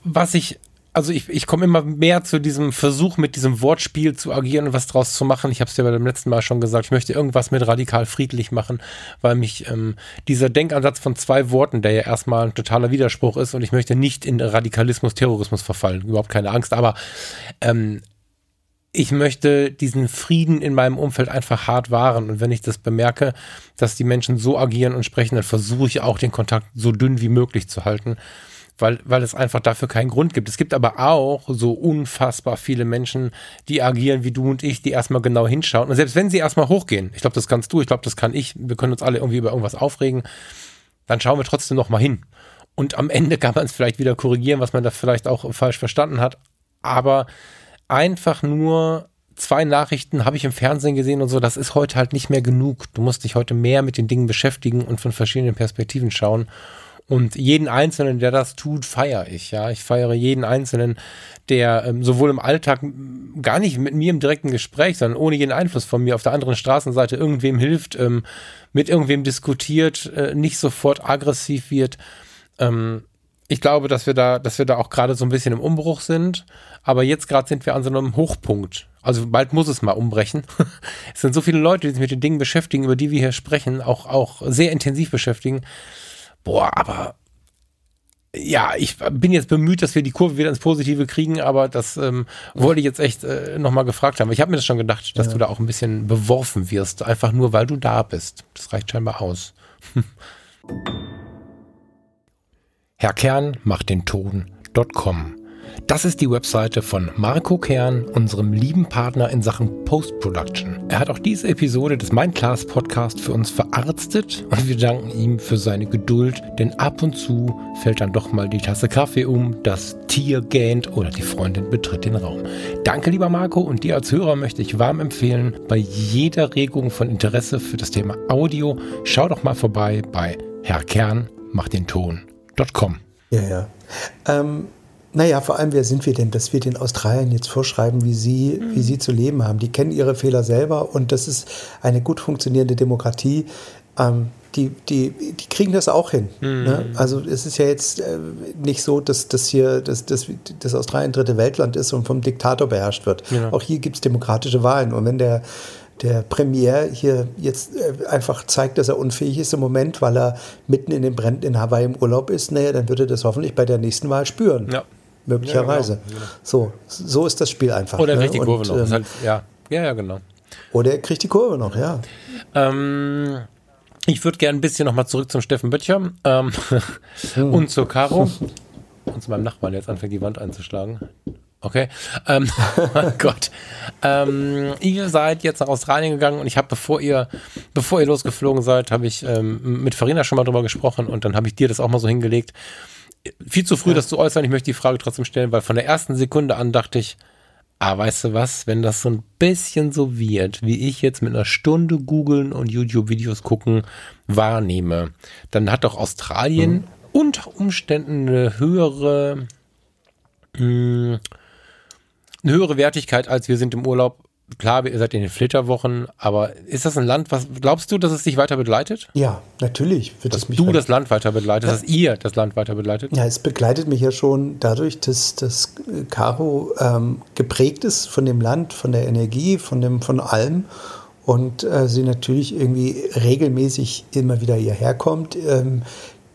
Was ich also ich, ich komme immer mehr zu diesem Versuch, mit diesem Wortspiel zu agieren und was draus zu machen. Ich habe es ja beim letzten Mal schon gesagt, ich möchte irgendwas mit radikal friedlich machen, weil mich ähm, dieser Denkansatz von zwei Worten, der ja erstmal ein totaler Widerspruch ist und ich möchte nicht in Radikalismus, Terrorismus verfallen, überhaupt keine Angst, aber ähm, ich möchte diesen Frieden in meinem Umfeld einfach hart wahren. Und wenn ich das bemerke, dass die Menschen so agieren und sprechen, dann versuche ich auch den Kontakt so dünn wie möglich zu halten weil, weil es einfach dafür keinen Grund gibt. Es gibt aber auch so unfassbar viele Menschen, die agieren wie du und ich, die erstmal genau hinschauen. Und selbst wenn sie erstmal hochgehen, ich glaube, das kannst du, ich glaube, das kann ich, wir können uns alle irgendwie über irgendwas aufregen, dann schauen wir trotzdem noch mal hin. Und am Ende kann man es vielleicht wieder korrigieren, was man da vielleicht auch falsch verstanden hat. Aber einfach nur zwei Nachrichten habe ich im Fernsehen gesehen und so, das ist heute halt nicht mehr genug. Du musst dich heute mehr mit den Dingen beschäftigen und von verschiedenen Perspektiven schauen. Und jeden Einzelnen, der das tut, feiere ich. Ja, ich feiere jeden Einzelnen, der ähm, sowohl im Alltag gar nicht mit mir im direkten Gespräch, sondern ohne jeden Einfluss von mir auf der anderen Straßenseite irgendwem hilft, ähm, mit irgendwem diskutiert, äh, nicht sofort aggressiv wird. Ähm, ich glaube, dass wir da, dass wir da auch gerade so ein bisschen im Umbruch sind. Aber jetzt gerade sind wir an so einem Hochpunkt. Also bald muss es mal umbrechen. <laughs> es sind so viele Leute, die sich mit den Dingen beschäftigen, über die wir hier sprechen, auch, auch sehr intensiv beschäftigen boah, aber ja, ich bin jetzt bemüht, dass wir die Kurve wieder ins Positive kriegen, aber das ähm, wollte ich jetzt echt äh, nochmal gefragt haben. Ich habe mir das schon gedacht, dass ja. du da auch ein bisschen beworfen wirst, einfach nur weil du da bist. Das reicht scheinbar aus. <laughs> Herr Kern macht den Ton.com das ist die Webseite von Marco Kern, unserem lieben Partner in Sachen Post-Production. Er hat auch diese Episode des Mindclass Podcast für uns verarztet und wir danken ihm für seine Geduld, denn ab und zu fällt dann doch mal die Tasse Kaffee um, das Tier gähnt oder die Freundin betritt den Raum. Danke, lieber Marco, und dir als Hörer möchte ich warm empfehlen, bei jeder Regung von Interesse für das Thema Audio, schau doch mal vorbei bei Herr Kern macht den Ton.com. Ja, ja. Ähm naja, vor allem, wer sind wir denn, dass wir den Australiern jetzt vorschreiben, wie sie, mhm. wie sie zu leben haben? Die kennen ihre Fehler selber und das ist eine gut funktionierende Demokratie. Ähm, die, die, die kriegen das auch hin. Mhm. Ne? Also es ist ja jetzt äh, nicht so, dass das hier dass, dass, dass Australien dritte Weltland ist und vom Diktator beherrscht wird. Ja. Auch hier gibt es demokratische Wahlen. Und wenn der, der Premier hier jetzt äh, einfach zeigt, dass er unfähig ist im Moment, weil er mitten in den Bränden in Hawaii im Urlaub ist, naja, dann würde er das hoffentlich bei der nächsten Wahl spüren. Ja möglicherweise. Ja, genau. So, so ist das Spiel einfach. Oder er kriegt ne? die Kurve Und, noch. Ähm, halt, ja. ja, ja, genau. Oder er kriegt die Kurve noch, ja. Ähm, Ich würde gerne ein bisschen nochmal zurück zum Steffen Böttcher ähm, hm. und zur Caro und zu meinem Nachbarn, der jetzt anfängt, die Wand einzuschlagen. Okay. Ähm, <laughs> oh Gott. Ähm, ihr seid jetzt nach Australien gegangen und ich habe, bevor ihr, bevor ihr losgeflogen seid, habe ich ähm, mit Farina schon mal drüber gesprochen und dann habe ich dir das auch mal so hingelegt. Viel zu früh, ja. das zu äußern. Ich möchte die Frage trotzdem stellen, weil von der ersten Sekunde an dachte ich, ah, weißt du was, wenn das so ein bisschen so wird, wie ich jetzt mit einer Stunde googeln und YouTube-Videos gucken wahrnehme, dann hat doch Australien mhm. unter Umständen eine höhere, mh, hm, eine höhere Wertigkeit als wir sind im Urlaub. Klar, ihr seid in den Flitterwochen, aber ist das ein Land, was glaubst du, dass es dich weiter begleitet? Ja, natürlich wird dass es mich. Du das Land weiter begleitet, ja. dass ihr das Land weiter begleitet? Ja, es begleitet mich ja schon dadurch, dass das Caro ähm, geprägt ist von dem Land, von der Energie, von dem, von allem und äh, sie natürlich irgendwie regelmäßig immer wieder hierher kommt. Ähm,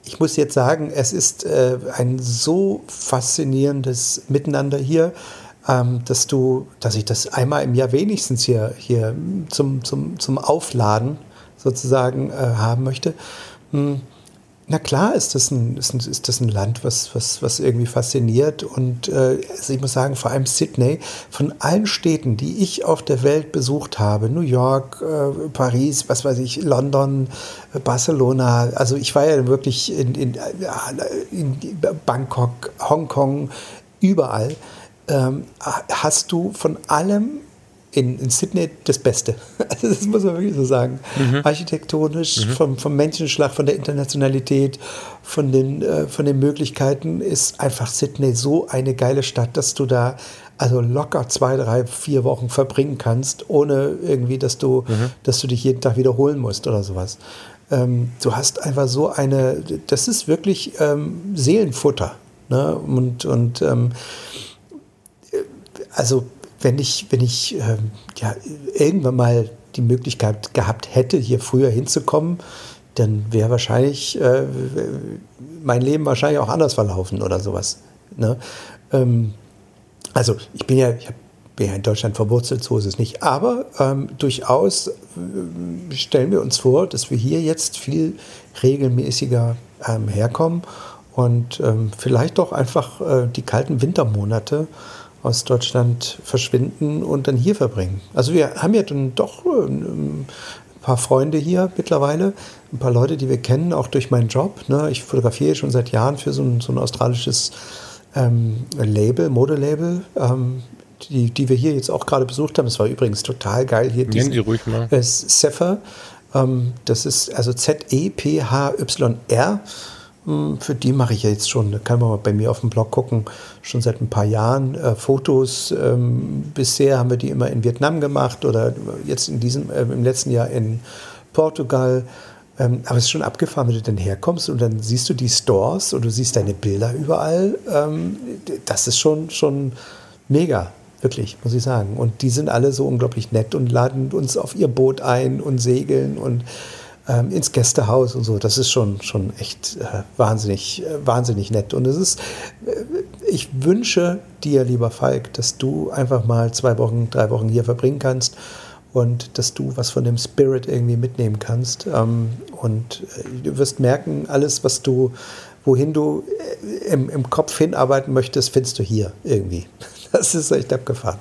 ich muss jetzt sagen, es ist äh, ein so faszinierendes Miteinander hier dass du, dass ich das einmal im Jahr wenigstens hier, hier zum, zum, zum Aufladen sozusagen äh, haben möchte. Hm. Na klar ist das ein, ist, ein, ist das ein Land, was, was, was irgendwie fasziniert. Und äh, also ich muss sagen, vor allem Sydney, von allen Städten, die ich auf der Welt besucht habe, New York, äh, Paris, was weiß ich, London, äh, Barcelona, also ich war ja wirklich in, in, äh, in Bangkok, Hongkong, überall ähm, hast du von allem in, in, Sydney das Beste. <laughs> Also das muss man wirklich so sagen. Mhm. Architektonisch, mhm. Vom, vom Menschenschlag, von der Internationalität, von den, äh, von den Möglichkeiten ist einfach Sydney so eine geile Stadt, dass du da also locker zwei, drei, vier Wochen verbringen kannst, ohne irgendwie, dass du, mhm. dass du dich jeden Tag wiederholen musst oder sowas. Ähm, du hast einfach so eine, das ist wirklich ähm, Seelenfutter. Ne? Und, und ähm, also wenn ich, wenn ich ähm, ja, irgendwann mal die Möglichkeit gehabt hätte, hier früher hinzukommen, dann wäre wahrscheinlich äh, mein Leben wahrscheinlich auch anders verlaufen oder sowas. Ne? Ähm, also ich bin ja, ich bin ja in Deutschland verwurzelt, so ist es nicht. Aber ähm, durchaus äh, stellen wir uns vor, dass wir hier jetzt viel regelmäßiger ähm, herkommen und ähm, vielleicht doch einfach äh, die kalten Wintermonate aus Deutschland verschwinden und dann hier verbringen. Also wir haben ja dann doch äh, ein paar Freunde hier mittlerweile, ein paar Leute, die wir kennen, auch durch meinen Job. Ne? Ich fotografiere schon seit Jahren für so ein, so ein australisches ähm, Label, Modelabel, ähm, die, die wir hier jetzt auch gerade besucht haben. Es war übrigens total geil hier. Nennen Sie ruhig mal. Äh, Zephyr. Ähm, das ist also Z-E-P-H-Y-R. Hm, für die mache ich ja jetzt schon, da kann man mal bei mir auf dem Blog gucken, schon seit ein paar Jahren äh, Fotos. Ähm, bisher haben wir die immer in Vietnam gemacht oder jetzt in diesem, äh, im letzten Jahr in Portugal. Ähm, aber es ist schon abgefahren, wenn du dann herkommst und dann siehst du die Stores und du siehst deine Bilder überall. Ähm, das ist schon, schon mega, wirklich, muss ich sagen. Und die sind alle so unglaublich nett und laden uns auf ihr Boot ein und segeln und ähm, ins Gästehaus und so. Das ist schon, schon echt äh, wahnsinnig, äh, wahnsinnig nett. Und es ist, äh, ich wünsche dir, lieber Falk, dass du einfach mal zwei Wochen, drei Wochen hier verbringen kannst und dass du was von dem Spirit irgendwie mitnehmen kannst. Ähm, und äh, du wirst merken, alles, was du, wohin du äh, im, im Kopf hinarbeiten möchtest, findest du hier irgendwie. <laughs> Das ist echt abgefahren.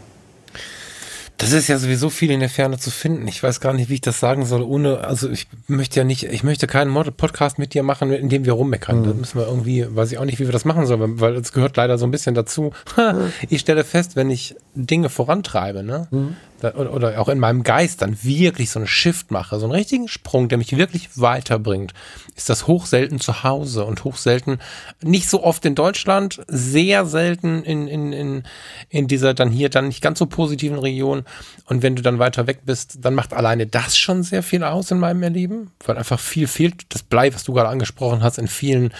Das ist ja sowieso viel in der Ferne zu finden. Ich weiß gar nicht, wie ich das sagen soll, ohne, also ich möchte ja nicht, ich möchte keinen Podcast mit dir machen, in dem wir rummeckern. Mhm. Da müssen wir irgendwie, weiß ich auch nicht, wie wir das machen sollen, weil es gehört leider so ein bisschen dazu. Mhm. Ich stelle fest, wenn ich Dinge vorantreibe, ne, mhm oder, oder auch in meinem Geist dann wirklich so einen Shift mache, so einen richtigen Sprung, der mich wirklich weiterbringt, ist das hoch selten zu Hause und hoch selten, nicht so oft in Deutschland, sehr selten in, in, in, in dieser dann hier dann nicht ganz so positiven Region. Und wenn du dann weiter weg bist, dann macht alleine das schon sehr viel aus in meinem Erleben, weil einfach viel fehlt. Das Blei, was du gerade angesprochen hast, in vielen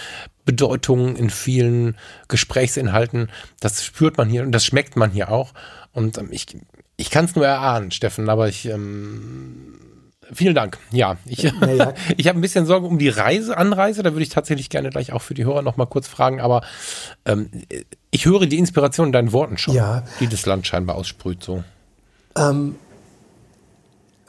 Bedeutungen, in vielen Gesprächsinhalten, das spürt man hier und das schmeckt man hier auch. Und ähm, ich, ich kann es nur erahnen, Steffen, aber ich. Ähm, vielen Dank. Ja, ich, ja. <laughs> ich habe ein bisschen Sorge um die Reise, Anreise. Da würde ich tatsächlich gerne gleich auch für die Hörer noch mal kurz fragen. Aber ähm, ich höre die Inspiration in deinen Worten schon, ja. die das Land scheinbar aussprüht. So. Ähm,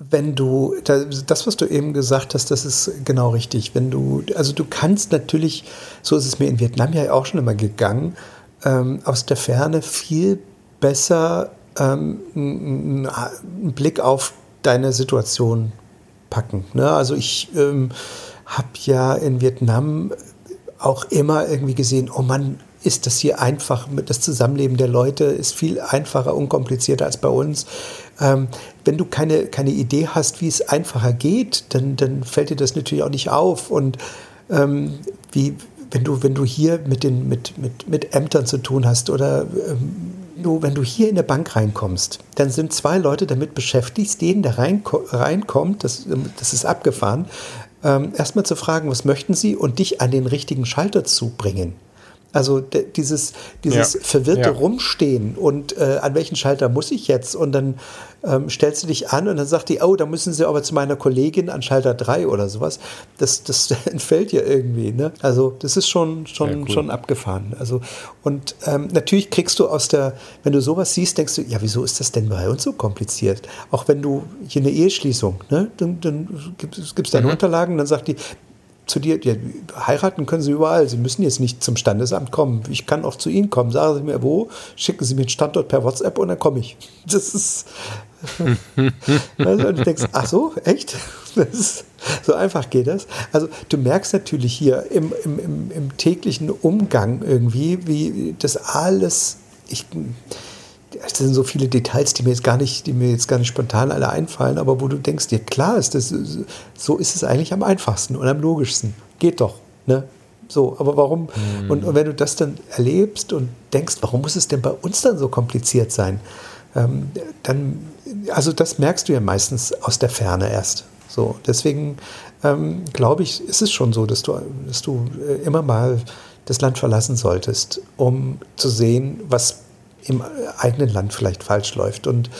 wenn du, das, was du eben gesagt hast, das ist genau richtig. Wenn du, also du kannst natürlich, so ist es mir in Vietnam ja auch schon immer gegangen, ähm, aus der Ferne viel besser ähm, einen Blick auf deine Situation packen. Ne? Also ich ähm, habe ja in Vietnam auch immer irgendwie gesehen, oh Mann, ist das hier einfach, das Zusammenleben der Leute ist viel einfacher, unkomplizierter als bei uns. Ähm, wenn du keine, keine Idee hast, wie es einfacher geht, dann, dann fällt dir das natürlich auch nicht auf. Und ähm, wie, wenn du, wenn du hier mit, den, mit, mit, mit Ämtern zu tun hast oder ähm, du, wenn du hier in der Bank reinkommst, dann sind zwei Leute damit beschäftigt, denen, der reinko reinkommt, das, das ist abgefahren, ähm, erstmal zu fragen, was möchten sie und dich an den richtigen Schalter zu bringen. Also dieses, dieses ja. verwirrte ja. Rumstehen und äh, an welchen Schalter muss ich jetzt? Und dann ähm, stellst du dich an und dann sagt die, oh, da müssen sie aber zu meiner Kollegin an Schalter 3 oder sowas. Das, das <laughs> entfällt ja irgendwie. Ne? Also das ist schon, schon, ja, cool. schon abgefahren. Also, und ähm, natürlich kriegst du aus der, wenn du sowas siehst, denkst du, ja, wieso ist das denn bei uns so kompliziert? Auch wenn du hier eine Eheschließung, ne? dann, dann gibst du deine mhm. Unterlagen, dann sagt die, zu dir, ja, heiraten können Sie überall. Sie müssen jetzt nicht zum Standesamt kommen. Ich kann auch zu Ihnen kommen. Sagen Sie mir wo, schicken Sie mir den Standort per WhatsApp und dann komme ich. Das ist. also, und du denkst, ach so, echt? Ist, so einfach geht das. Also du merkst natürlich hier im, im, im, im täglichen Umgang irgendwie, wie das alles. Ich, es sind so viele Details, die mir jetzt gar nicht, die mir jetzt gar nicht spontan alle einfallen, aber wo du denkst, dir klar ist, das, so ist es eigentlich am einfachsten und am logischsten. Geht doch. Ne? So, aber warum? Mhm. Und, und, wenn du das dann erlebst und denkst, warum muss es denn bei uns dann so kompliziert sein? Ähm, dann, also das merkst du ja meistens aus der Ferne erst. So, deswegen ähm, glaube ich, ist es schon so, dass du, dass du äh, immer mal das Land verlassen solltest, um zu sehen, was im eigenen Land vielleicht falsch läuft. Und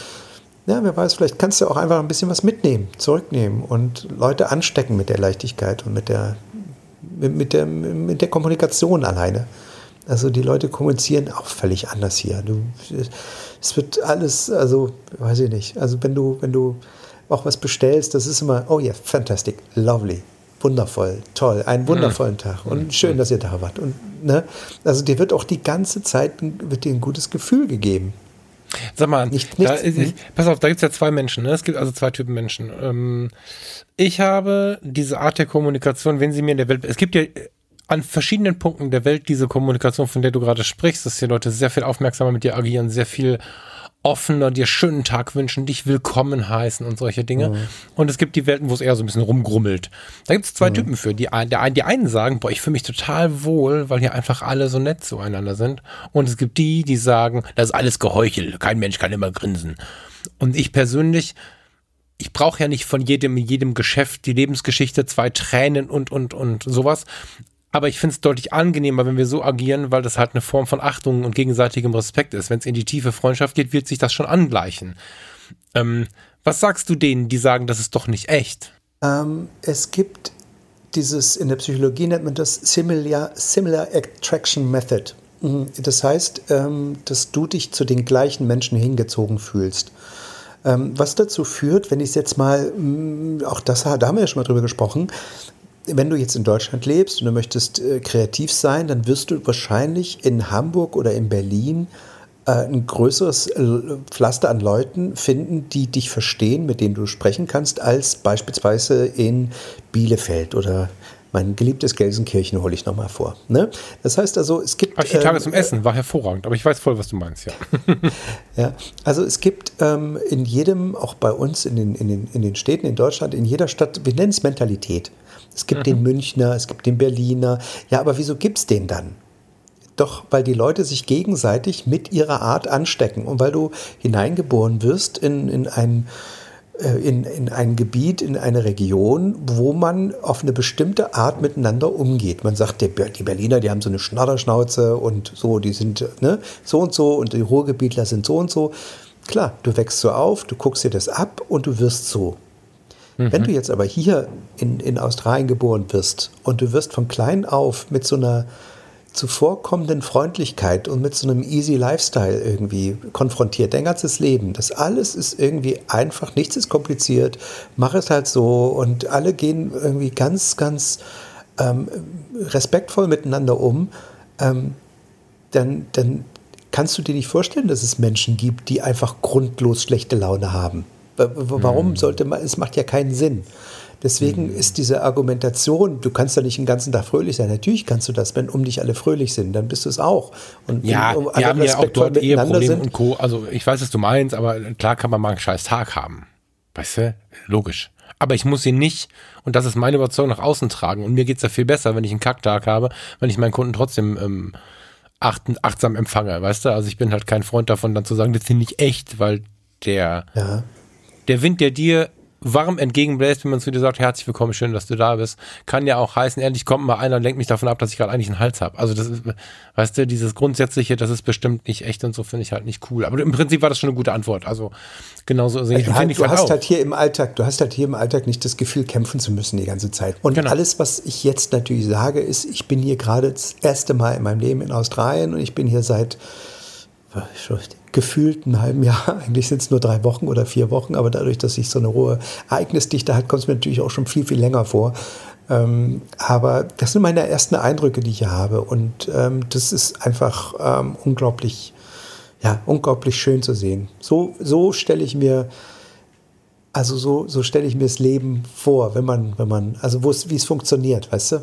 ja, wer weiß, vielleicht kannst du auch einfach ein bisschen was mitnehmen, zurücknehmen und Leute anstecken mit der Leichtigkeit und mit der, mit, der, mit der Kommunikation alleine. Also die Leute kommunizieren auch völlig anders hier. Du, es wird alles, also weiß ich nicht. Also wenn du, wenn du auch was bestellst, das ist immer, oh yeah, fantastic, lovely, wundervoll, toll, einen wundervollen mhm. Tag und schön, dass ihr da wart. Und, ne, also dir wird auch die ganze Zeit wird dir ein gutes Gefühl gegeben. Sag mal, nicht, nicht, da, ich, pass auf, da gibt es ja zwei Menschen, ne? es gibt also zwei Typen Menschen. Ähm, ich habe diese Art der Kommunikation, wenn sie mir in der Welt, es gibt ja an verschiedenen Punkten der Welt diese Kommunikation, von der du gerade sprichst, dass die Leute sehr viel aufmerksamer mit dir agieren, sehr viel offener dir schönen Tag wünschen, dich willkommen heißen und solche Dinge. Mhm. Und es gibt die Welten, wo es eher so ein bisschen rumgrummelt. Da gibt es zwei mhm. Typen für. Die, der, die einen sagen, boah, ich fühle mich total wohl, weil hier einfach alle so nett zueinander sind. Und es gibt die, die sagen, das ist alles Geheuchel. Kein Mensch kann immer grinsen. Und ich persönlich, ich brauche ja nicht von jedem, jedem Geschäft die Lebensgeschichte, zwei Tränen und, und, und sowas. Aber ich finde es deutlich angenehmer, wenn wir so agieren, weil das halt eine Form von Achtung und gegenseitigem Respekt ist. Wenn es in die tiefe Freundschaft geht, wird sich das schon angleichen. Ähm, was sagst du denen, die sagen, das ist doch nicht echt? Ähm, es gibt dieses, in der Psychologie nennt man das Similar, Similar Attraction Method. Mhm. Das heißt, ähm, dass du dich zu den gleichen Menschen hingezogen fühlst. Ähm, was dazu führt, wenn ich es jetzt mal, mm, auch das, da haben wir ja schon mal drüber gesprochen, wenn du jetzt in Deutschland lebst und du möchtest äh, kreativ sein, dann wirst du wahrscheinlich in Hamburg oder in Berlin äh, ein größeres äh, Pflaster an Leuten finden, die dich verstehen, mit denen du sprechen kannst, als beispielsweise in Bielefeld oder mein geliebtes Gelsenkirchen hole ich nochmal vor. Ne? Das heißt also, es gibt. Ach, die Tage ähm, zum Essen war hervorragend, aber ich weiß voll, was du meinst, ja. <laughs> ja, also es gibt ähm, in jedem, auch bei uns in den, in, den, in den Städten in Deutschland, in jeder Stadt, wir nennen es Mentalität. Es gibt mhm. den Münchner, es gibt den Berliner. Ja, aber wieso gibt es den dann? Doch weil die Leute sich gegenseitig mit ihrer Art anstecken und weil du hineingeboren wirst in, in, ein, äh, in, in ein Gebiet, in eine Region, wo man auf eine bestimmte Art miteinander umgeht. Man sagt, die Berliner, die haben so eine Schnatterschnauze und so, die sind ne, so und so und die Ruhrgebietler sind so und so. Klar, du wächst so auf, du guckst dir das ab und du wirst so. Mhm. Wenn du jetzt aber hier in, in Australien geboren wirst und du wirst von klein auf mit so einer zuvorkommenden Freundlichkeit und mit so einem easy Lifestyle irgendwie konfrontiert, dein ganzes Leben. Das alles ist irgendwie einfach, nichts ist kompliziert, mach es halt so und alle gehen irgendwie ganz, ganz ähm, respektvoll miteinander um, ähm, dann, dann kannst du dir nicht vorstellen, dass es Menschen gibt, die einfach grundlos schlechte Laune haben. Warum hm. sollte man, es macht ja keinen Sinn. Deswegen mhm. ist diese Argumentation, du kannst ja nicht den ganzen Tag fröhlich sein. Natürlich kannst du das, wenn um dich alle fröhlich sind, dann bist du es auch. Und ja, um wir haben ja auch dort Eheprobleme und Co. Also ich weiß, was du meinst, aber klar kann man mal einen scheiß Tag haben. Weißt du? Logisch. Aber ich muss ihn nicht, und das ist meine Überzeugung, nach außen tragen. Und mir geht es ja viel besser, wenn ich einen Kacktag habe, wenn ich meinen Kunden trotzdem ähm, acht, achtsam empfange, weißt du? Also ich bin halt kein Freund davon, dann zu sagen, das ist nicht echt, weil der, ja. Der Wind, der dir warm entgegenbläst, wenn man zu dir sagt, herzlich willkommen, schön, dass du da bist, kann ja auch heißen, ehrlich kommt mal einer und lenkt mich davon ab, dass ich gerade eigentlich einen Hals habe. Also das ist, weißt du, dieses Grundsätzliche, das ist bestimmt nicht echt und so finde ich halt nicht cool. Aber im Prinzip war das schon eine gute Antwort. Also genauso also ich, halt, ich Du hast auch. halt hier im Alltag, du hast halt hier im Alltag nicht das Gefühl, kämpfen zu müssen die ganze Zeit. Und genau. alles, was ich jetzt natürlich sage, ist, ich bin hier gerade das erste Mal in meinem Leben in Australien und ich bin hier seit gefühlt einen halben Jahr. <laughs> Eigentlich sind es nur drei Wochen oder vier Wochen, aber dadurch, dass ich so eine hohe Ereignisdichte hat, kommt es mir natürlich auch schon viel, viel länger vor. Ähm, aber das sind meine ersten Eindrücke, die ich hier habe. Und ähm, das ist einfach ähm, unglaublich, ja, unglaublich schön zu sehen. So, so stelle ich mir, also so, so stelle ich mir das Leben vor, wenn man, wenn man, also wie es funktioniert, weißt du?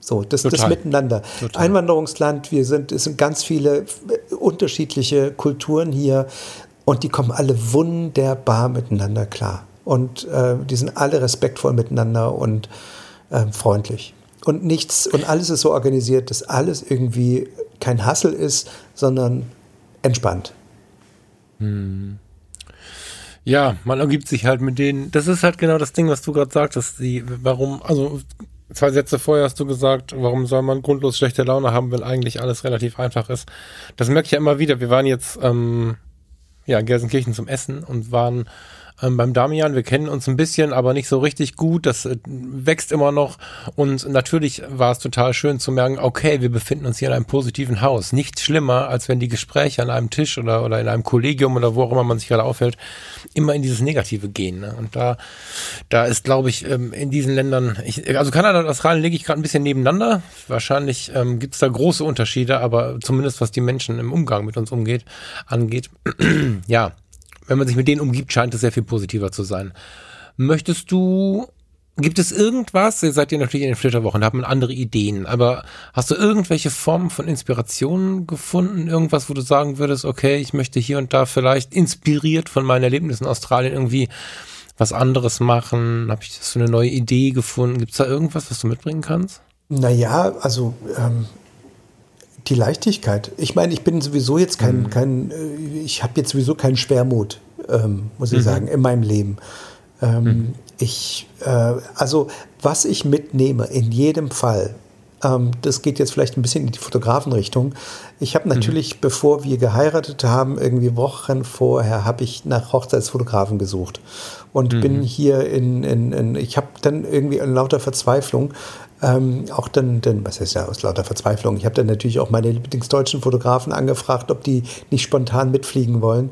So, das, das Miteinander. Total. Einwanderungsland, wir sind, es sind ganz viele unterschiedliche Kulturen hier und die kommen alle wunderbar miteinander klar. Und äh, die sind alle respektvoll miteinander und äh, freundlich. Und nichts, und alles ist so organisiert, dass alles irgendwie kein Hassel ist, sondern entspannt. Hm. Ja, man ergibt sich halt mit denen. Das ist halt genau das Ding, was du gerade sagtest. Die, warum, also zwei Sätze vorher hast du gesagt, warum soll man grundlos schlechte Laune haben, wenn eigentlich alles relativ einfach ist. Das merke ich ja immer wieder. Wir waren jetzt ähm, ja, in Gelsenkirchen zum Essen und waren ähm, beim Damian. Wir kennen uns ein bisschen, aber nicht so richtig gut. Das äh, wächst immer noch. Und natürlich war es total schön zu merken, okay, wir befinden uns hier in einem positiven Haus. Nichts schlimmer, als wenn die Gespräche an einem Tisch oder, oder in einem Kollegium oder wo auch immer man sich gerade aufhält, immer in dieses Negative gehen. Ne? Und da, da ist, glaube ich, ähm, in diesen Ländern, ich, also Kanada und Australien lege ich gerade ein bisschen nebeneinander. Wahrscheinlich ähm, gibt es da große Unterschiede, aber zumindest was die Menschen im Umgang mit uns umgeht, angeht. <clears throat> ja, wenn man sich mit denen umgibt, scheint es sehr viel positiver zu sein. Möchtest du, gibt es irgendwas, ihr seid ja natürlich in den Flitterwochen, da hat man andere Ideen, aber hast du irgendwelche Formen von Inspiration gefunden? Irgendwas, wo du sagen würdest, okay, ich möchte hier und da vielleicht inspiriert von meinen Erlebnissen in Australien irgendwie was anderes machen? Habe ich so eine neue Idee gefunden? Gibt es da irgendwas, was du mitbringen kannst? Naja, also ähm, die Leichtigkeit. Ich meine, ich bin sowieso jetzt kein, mhm. kein äh, ich habe jetzt sowieso keinen Schwermut, ähm, muss ich mhm. sagen, in meinem Leben. Ähm, mhm. Ich, äh, also was ich mitnehme, in jedem Fall, ähm, das geht jetzt vielleicht ein bisschen in die Fotografenrichtung. Ich habe mhm. natürlich, bevor wir geheiratet haben, irgendwie Wochen vorher, habe ich nach Hochzeitsfotografen gesucht und mhm. bin hier in, in, in ich habe dann irgendwie in lauter Verzweiflung ähm, auch dann, dann, was heißt ja aus lauter Verzweiflung, ich habe dann natürlich auch meine Lieblingsdeutschen Fotografen angefragt, ob die nicht spontan mitfliegen wollen,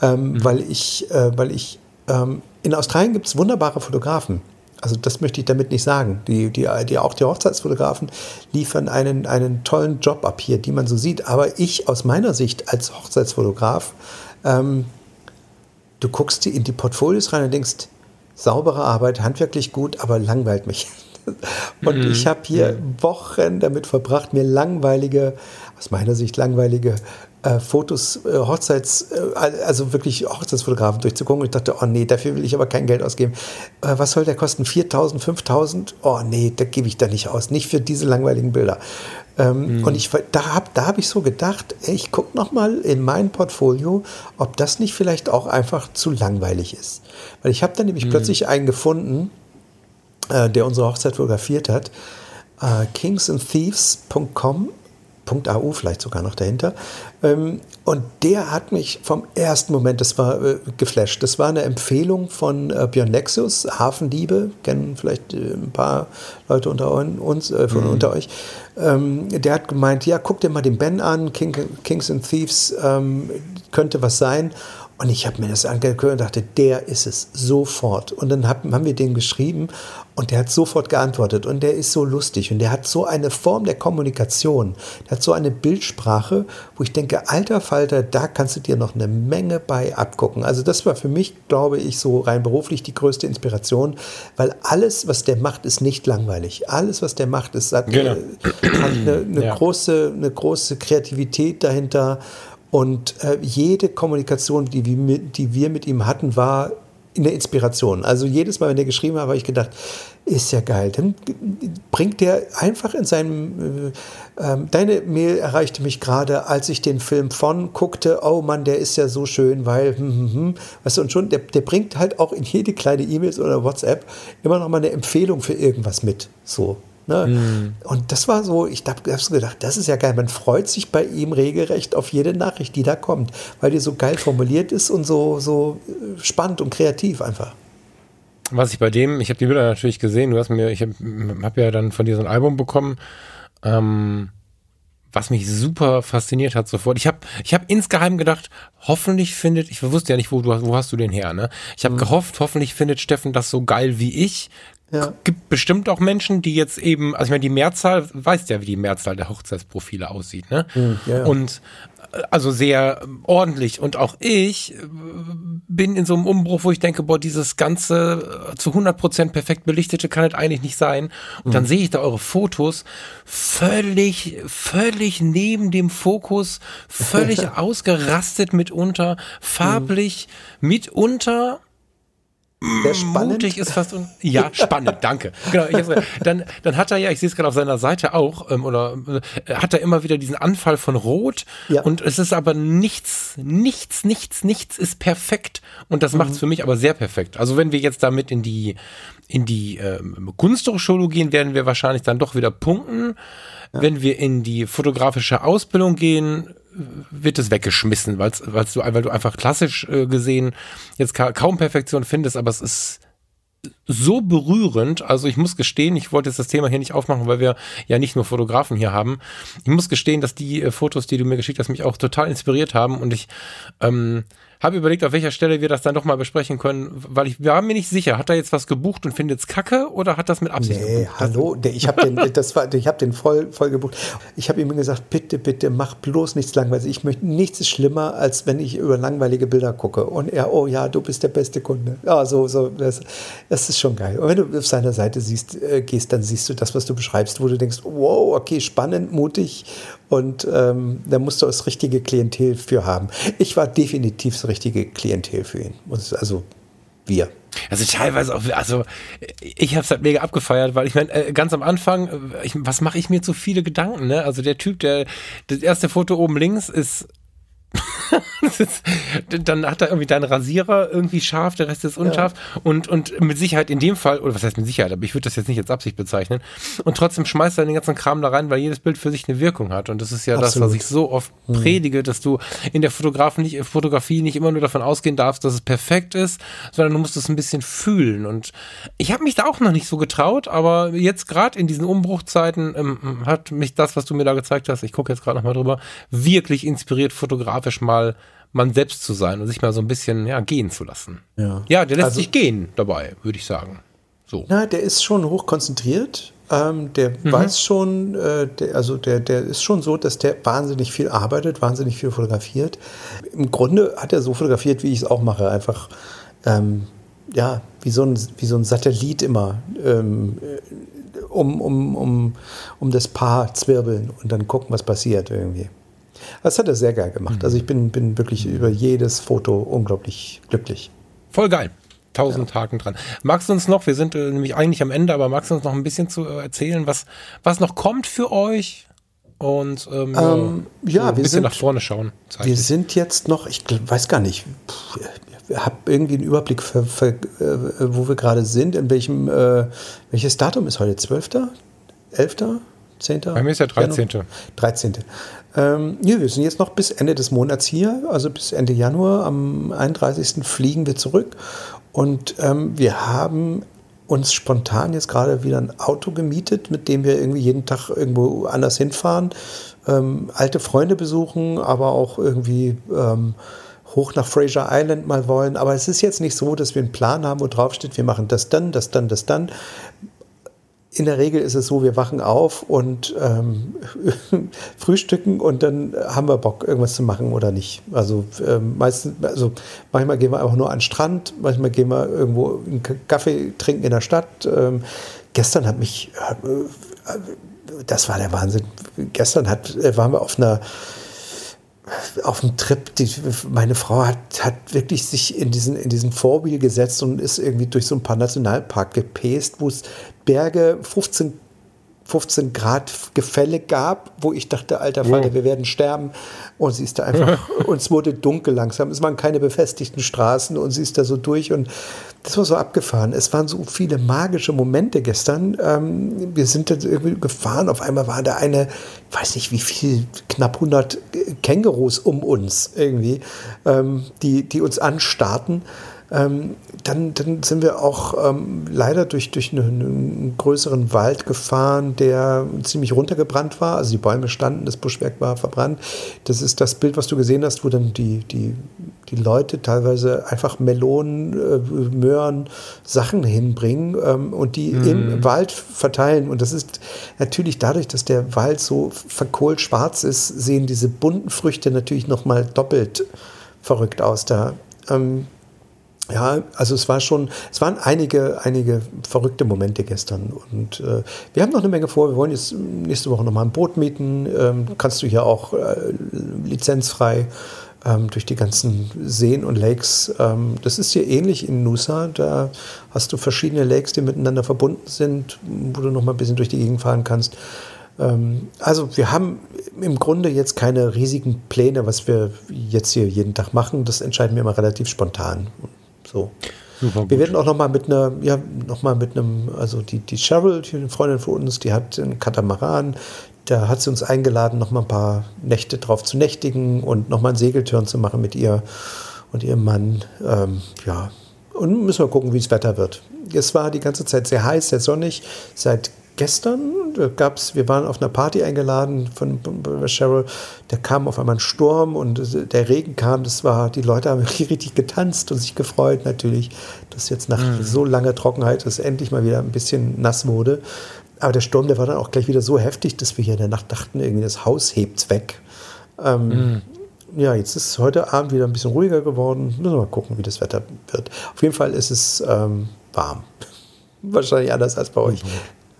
ähm, mhm. weil ich, äh, weil ich, ähm, in Australien gibt es wunderbare Fotografen. Also das möchte ich damit nicht sagen. Die, die, die, auch die Hochzeitsfotografen liefern einen, einen tollen Job ab hier, die man so sieht. Aber ich aus meiner Sicht als Hochzeitsfotograf, ähm, du guckst in die Portfolios rein und denkst, saubere Arbeit, handwerklich gut, aber langweilt mich. Und mhm. ich habe hier. Wochen damit verbracht, mir langweilige, aus meiner Sicht langweilige äh, Fotos, äh, Hochzeits, äh, also wirklich Hochzeitsfotografen durchzugucken. Und ich dachte, oh nee, dafür will ich aber kein Geld ausgeben. Äh, was soll der kosten? 4.000, 5.000? Oh nee, da gebe ich da nicht aus. Nicht für diese langweiligen Bilder. Ähm, mhm. Und ich, da habe da hab ich so gedacht, ich gucke nochmal in mein Portfolio, ob das nicht vielleicht auch einfach zu langweilig ist. Weil ich habe dann nämlich mhm. plötzlich einen gefunden, äh, der unsere Hochzeit fotografiert hat. Äh, kingsandthieves.com .au vielleicht sogar noch dahinter. Ähm, und der hat mich vom ersten Moment, das war äh, geflasht. Das war eine Empfehlung von äh, Björn Lexus, Hafenliebe, kennen vielleicht ein paar Leute unter uns, von mhm. unter euch. Ähm, der hat gemeint, ja, guck dir mal den Ben an, King, Kings and Thieves, ähm, könnte was sein. Und ich habe mir das angehört und dachte, der ist es sofort. Und dann hab, haben wir den geschrieben und der hat sofort geantwortet. Und der ist so lustig und der hat so eine Form der Kommunikation. Der hat so eine Bildsprache, wo ich denke, alter Falter, da kannst du dir noch eine Menge bei abgucken. Also das war für mich, glaube ich, so rein beruflich die größte Inspiration, weil alles, was der macht, ist nicht langweilig. Alles, was der macht, ist, hat, genau. hat eine, eine ja. große, eine große Kreativität dahinter und äh, jede Kommunikation, die wir, mit, die wir mit ihm hatten, war eine Inspiration. Also jedes Mal, wenn er geschrieben hat, habe ich gedacht, ist ja geil. Dann bringt der einfach in seinem, äh, äh, deine Mail erreichte mich gerade, als ich den Film von guckte, oh Mann, der ist ja so schön, weil, hm, hm, hm. weißt du, und schon, der, der bringt halt auch in jede kleine E-Mails oder WhatsApp immer noch mal eine Empfehlung für irgendwas mit. So. Ne? Mhm. Und das war so, ich habe so gedacht, das ist ja geil. Man freut sich bei ihm regelrecht auf jede Nachricht, die da kommt, weil die so geil formuliert ist und so, so äh, spannend und kreativ einfach. Was ich bei dem, ich habe die Bilder natürlich gesehen, du hast mir, ich habe hab ja dann von dir so ein Album bekommen, ähm, was mich super fasziniert hat sofort. Ich habe ich hab insgeheim gedacht, hoffentlich findet, ich wusste ja nicht, wo, du, wo hast du den her, ne? Ich habe mhm. gehofft, hoffentlich findet Steffen das so geil wie ich. Ja. Gibt bestimmt auch Menschen, die jetzt eben, also ich meine, die Mehrzahl, weißt ja, wie die Mehrzahl der Hochzeitsprofile aussieht, ne? Mhm, ja, ja. Und äh, also sehr ordentlich. Und auch ich äh, bin in so einem Umbruch, wo ich denke, boah, dieses ganze äh, zu 100% perfekt belichtete kann es eigentlich nicht sein. Und mhm. dann sehe ich da eure Fotos völlig, völlig neben dem Fokus, völlig <laughs> ausgerastet mitunter, farblich mhm. mitunter sehr spannend. Mutig ist fast. Ja, <laughs> spannend, danke. Genau, dann, dann hat er ja, ich sehe es gerade auf seiner Seite auch, ähm, oder äh, hat er immer wieder diesen Anfall von Rot. Ja. Und es ist aber nichts, nichts, nichts, nichts ist perfekt. Und das mhm. macht es für mich aber sehr perfekt. Also wenn wir jetzt damit in die, in die ähm, Kunsthochschule gehen, werden wir wahrscheinlich dann doch wieder punkten. Ja. Wenn wir in die fotografische Ausbildung gehen, wird es weggeschmissen, weil's du, weil du einfach klassisch äh, gesehen jetzt ka kaum Perfektion findest, aber es ist so berührend. Also ich muss gestehen, ich wollte jetzt das Thema hier nicht aufmachen, weil wir ja nicht nur Fotografen hier haben. Ich muss gestehen, dass die äh, Fotos, die du mir geschickt hast, mich auch total inspiriert haben und ich ähm, habe überlegt, auf welcher Stelle wir das dann doch mal besprechen können, weil ich war mir nicht sicher, hat er jetzt was gebucht und findet es kacke oder hat das mit Absicht nee, gebucht? hallo, ich habe den, <laughs> das war, ich habe den voll, voll gebucht. Ich habe ihm gesagt, bitte, bitte, mach bloß nichts langweiliges. Ich möchte nichts ist schlimmer, als wenn ich über langweilige Bilder gucke. Und er, oh ja, du bist der beste Kunde. Ja, so, so, das, das ist schon geil. Und wenn du auf seiner Seite siehst, äh, gehst, dann siehst du das, was du beschreibst, wo du denkst, wow, okay, spannend, mutig und ähm, da musst du das richtige Klientel für haben. Ich war definitiv das richtige Klientel für ihn. Also wir. Also teilweise auch, also ich habe es halt mega abgefeiert, weil ich meine, äh, ganz am Anfang, äh, ich, was mache ich mir zu viele Gedanken, ne? Also der Typ, der, das erste Foto oben links ist <laughs> dann hat er irgendwie deinen Rasierer irgendwie scharf, der Rest ist unscharf. Ja. Und, und mit Sicherheit in dem Fall, oder was heißt mit Sicherheit, aber ich würde das jetzt nicht als Absicht bezeichnen. Und trotzdem schmeißt er den ganzen Kram da rein, weil jedes Bild für sich eine Wirkung hat. Und das ist ja Absolut. das, was ich so oft mhm. predige, dass du in der Fotograf nicht, Fotografie nicht immer nur davon ausgehen darfst, dass es perfekt ist, sondern du musst es ein bisschen fühlen. Und ich habe mich da auch noch nicht so getraut, aber jetzt gerade in diesen Umbruchzeiten ähm, hat mich das, was du mir da gezeigt hast, ich gucke jetzt gerade nochmal drüber, wirklich inspiriert, fotografisch mal mal man selbst zu sein und sich mal so ein bisschen ja, gehen zu lassen. Ja, ja der lässt also, sich gehen dabei, würde ich sagen. So. Na, der ist schon hochkonzentriert. Ähm, der mhm. weiß schon, äh, der, also der, der ist schon so, dass der wahnsinnig viel arbeitet, wahnsinnig viel fotografiert. Im Grunde hat er so fotografiert, wie ich es auch mache. Einfach, ähm, ja, wie so, ein, wie so ein Satellit immer. Ähm, um, um, um, um das Paar zwirbeln und dann gucken, was passiert irgendwie. Das hat er sehr geil gemacht. Also ich bin, bin wirklich über jedes Foto unglaublich glücklich. Voll geil. Tausend ja. Haken dran. Magst du uns noch, wir sind äh, nämlich eigentlich am Ende, aber magst du uns noch ein bisschen zu äh, erzählen, was, was noch kommt für euch? Und ähm, ähm, ja, so ein bisschen sind, nach vorne schauen. Zeitlich. Wir sind jetzt noch, ich weiß gar nicht, ich habe irgendwie einen Überblick, für, für, äh, wo wir gerade sind, in welchem, äh, welches Datum ist heute? 12.? 11.? 10. Bei mir ist der 13. Januar? 13. Ähm, ja, wir sind jetzt noch bis Ende des Monats hier, also bis Ende Januar. Am 31. fliegen wir zurück und ähm, wir haben uns spontan jetzt gerade wieder ein Auto gemietet, mit dem wir irgendwie jeden Tag irgendwo anders hinfahren, ähm, alte Freunde besuchen, aber auch irgendwie ähm, hoch nach Fraser Island mal wollen. Aber es ist jetzt nicht so, dass wir einen Plan haben, wo drauf steht, wir machen das dann, das dann, das dann in der Regel ist es so, wir wachen auf und ähm, <laughs> frühstücken und dann haben wir Bock, irgendwas zu machen oder nicht. Also ähm, meistens, also manchmal gehen wir einfach nur an den Strand, manchmal gehen wir irgendwo einen Kaffee trinken in der Stadt. Ähm, gestern hat mich, äh, das war der Wahnsinn. Gestern hat, äh, waren wir auf einer auf dem Trip, die, meine Frau hat, hat wirklich sich in diesen, in diesen Vorwheel gesetzt und ist irgendwie durch so ein paar Nationalpark gepäst, wo es Berge 15 15 Grad Gefälle gab, wo ich dachte, alter Vater, wow. wir werden sterben. Und sie ist da einfach, <laughs> und es wurde dunkel langsam. Es waren keine befestigten Straßen und sie ist da so durch und das war so abgefahren. Es waren so viele magische Momente gestern. Ähm, wir sind da irgendwie gefahren. Auf einmal war da eine, weiß nicht wie viel, knapp 100 Kängurus um uns irgendwie, ähm, die, die uns anstarrten. Ähm, dann, dann sind wir auch ähm, leider durch, durch einen, einen, größeren Wald gefahren, der ziemlich runtergebrannt war. Also die Bäume standen, das Buschwerk war verbrannt. Das ist das Bild, was du gesehen hast, wo dann die, die, die Leute teilweise einfach Melonen, äh, Möhren, Sachen hinbringen ähm, und die mhm. im Wald verteilen. Und das ist natürlich dadurch, dass der Wald so verkohlt schwarz ist, sehen diese bunten Früchte natürlich noch mal doppelt verrückt aus da. Ähm, ja, also es war schon, es waren einige, einige verrückte Momente gestern und äh, wir haben noch eine Menge vor. Wir wollen jetzt nächste Woche nochmal ein Boot mieten. Ähm, kannst du hier auch äh, lizenzfrei ähm, durch die ganzen Seen und Lakes. Ähm, das ist hier ähnlich in Nusa. Da hast du verschiedene Lakes, die miteinander verbunden sind, wo du nochmal ein bisschen durch die Gegend fahren kannst. Ähm, also wir haben im Grunde jetzt keine riesigen Pläne, was wir jetzt hier jeden Tag machen. Das entscheiden wir immer relativ spontan. So. Wir werden auch noch mal mit einer, ja, noch mal mit einem, also die, die Cheryl, die eine Freundin von uns, die hat einen Katamaran. Da hat sie uns eingeladen, noch mal ein paar Nächte drauf zu nächtigen und noch mal einen Segeltörn zu machen mit ihr und ihrem Mann. Ähm, ja, und müssen wir gucken, wie das Wetter wird. Es war die ganze Zeit sehr heiß, sehr sonnig. Seit gestern gab's, wir waren auf einer Party eingeladen von, Cheryl, da kam auf einmal ein Sturm und der Regen kam, das war, die Leute haben <laughs> richtig getanzt und sich gefreut natürlich, dass jetzt nach mhm. so langer Trockenheit es endlich mal wieder ein bisschen nass wurde. Aber der Sturm, der war dann auch gleich wieder so heftig, dass wir hier in der Nacht dachten, irgendwie das Haus hebt weg. Ähm, mhm. Ja, jetzt ist heute Abend wieder ein bisschen ruhiger geworden. Müssen wir mal gucken, wie das Wetter wird. Auf jeden Fall ist es ähm, warm. <laughs> Wahrscheinlich anders als bei euch.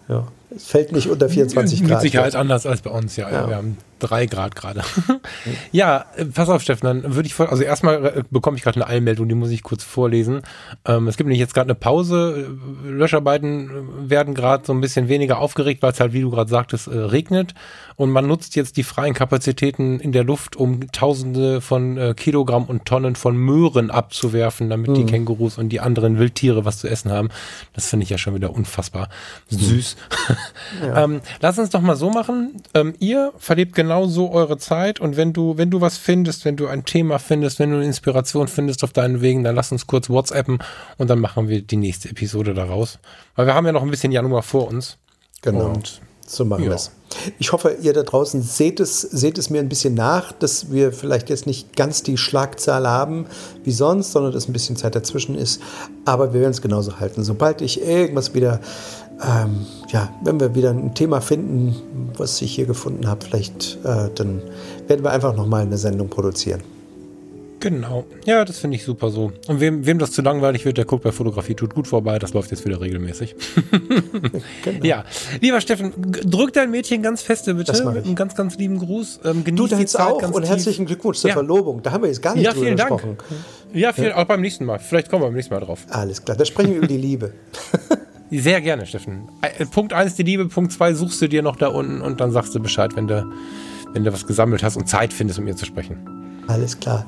Mhm. Ja. Es fällt nicht unter 24 Grad. Mit Sicherheit anders als bei uns, ja. ja. Wir haben drei Grad gerade. <laughs> ja, äh, pass auf, Steffen, dann würde ich vor, also erstmal äh, bekomme ich gerade eine Eilmeldung, die muss ich kurz vorlesen. Ähm, es gibt nämlich jetzt gerade eine Pause. Äh, Löscharbeiten werden gerade so ein bisschen weniger aufgeregt, weil es halt, wie du gerade sagtest, äh, regnet. Und man nutzt jetzt die freien Kapazitäten in der Luft, um Tausende von äh, Kilogramm und Tonnen von Möhren abzuwerfen, damit mhm. die Kängurus und die anderen Wildtiere was zu essen haben. Das finde ich ja schon wieder unfassbar mhm. süß. Ja. ähm, lass uns doch mal so machen. Ähm, ihr verlebt genau so eure Zeit und wenn du, wenn du was findest, wenn du ein Thema findest, wenn du eine Inspiration findest auf deinen Wegen, dann lass uns kurz WhatsAppen und dann machen wir die nächste Episode daraus. Weil wir haben ja noch ein bisschen Januar vor uns. Genau. Und so machen ja. wir es. Ich hoffe, ihr da draußen seht es, seht es mir ein bisschen nach, dass wir vielleicht jetzt nicht ganz die Schlagzahl haben wie sonst, sondern dass ein bisschen Zeit dazwischen ist. Aber wir werden es genauso halten. Sobald ich irgendwas wieder ähm, ja, wenn wir wieder ein Thema finden, was ich hier gefunden habe, vielleicht, äh, dann werden wir einfach nochmal eine Sendung produzieren. Genau. Ja, das finde ich super so. Und wem, wem das zu langweilig wird, der guckt bei Fotografie tut gut vorbei. Das läuft jetzt wieder regelmäßig. <laughs> <laughs> genau. Ja. Lieber Steffen, drück dein Mädchen ganz feste bitte. Mit einem ganz, ganz lieben Gruß. Ähm, genieß du die Zeit auch und tief. herzlichen Glückwunsch zur ja. Verlobung. Da haben wir jetzt gar nicht ja, drüber gesprochen. Dank. Ja, vielen Dank. Auch beim nächsten Mal. Vielleicht kommen wir beim nächsten Mal drauf. Alles klar. Da sprechen wir über die Liebe. <laughs> Sehr gerne, Steffen. Äh, Punkt 1 die Liebe, Punkt 2 suchst du dir noch da unten und dann sagst du Bescheid, wenn du, wenn du was gesammelt hast und Zeit findest, mit mir zu sprechen. Alles klar.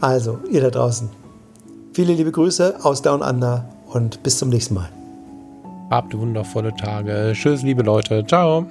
Also, ihr da draußen. Viele liebe Grüße aus Down Under und bis zum nächsten Mal. Habt wundervolle Tage. Tschüss, liebe Leute. Ciao.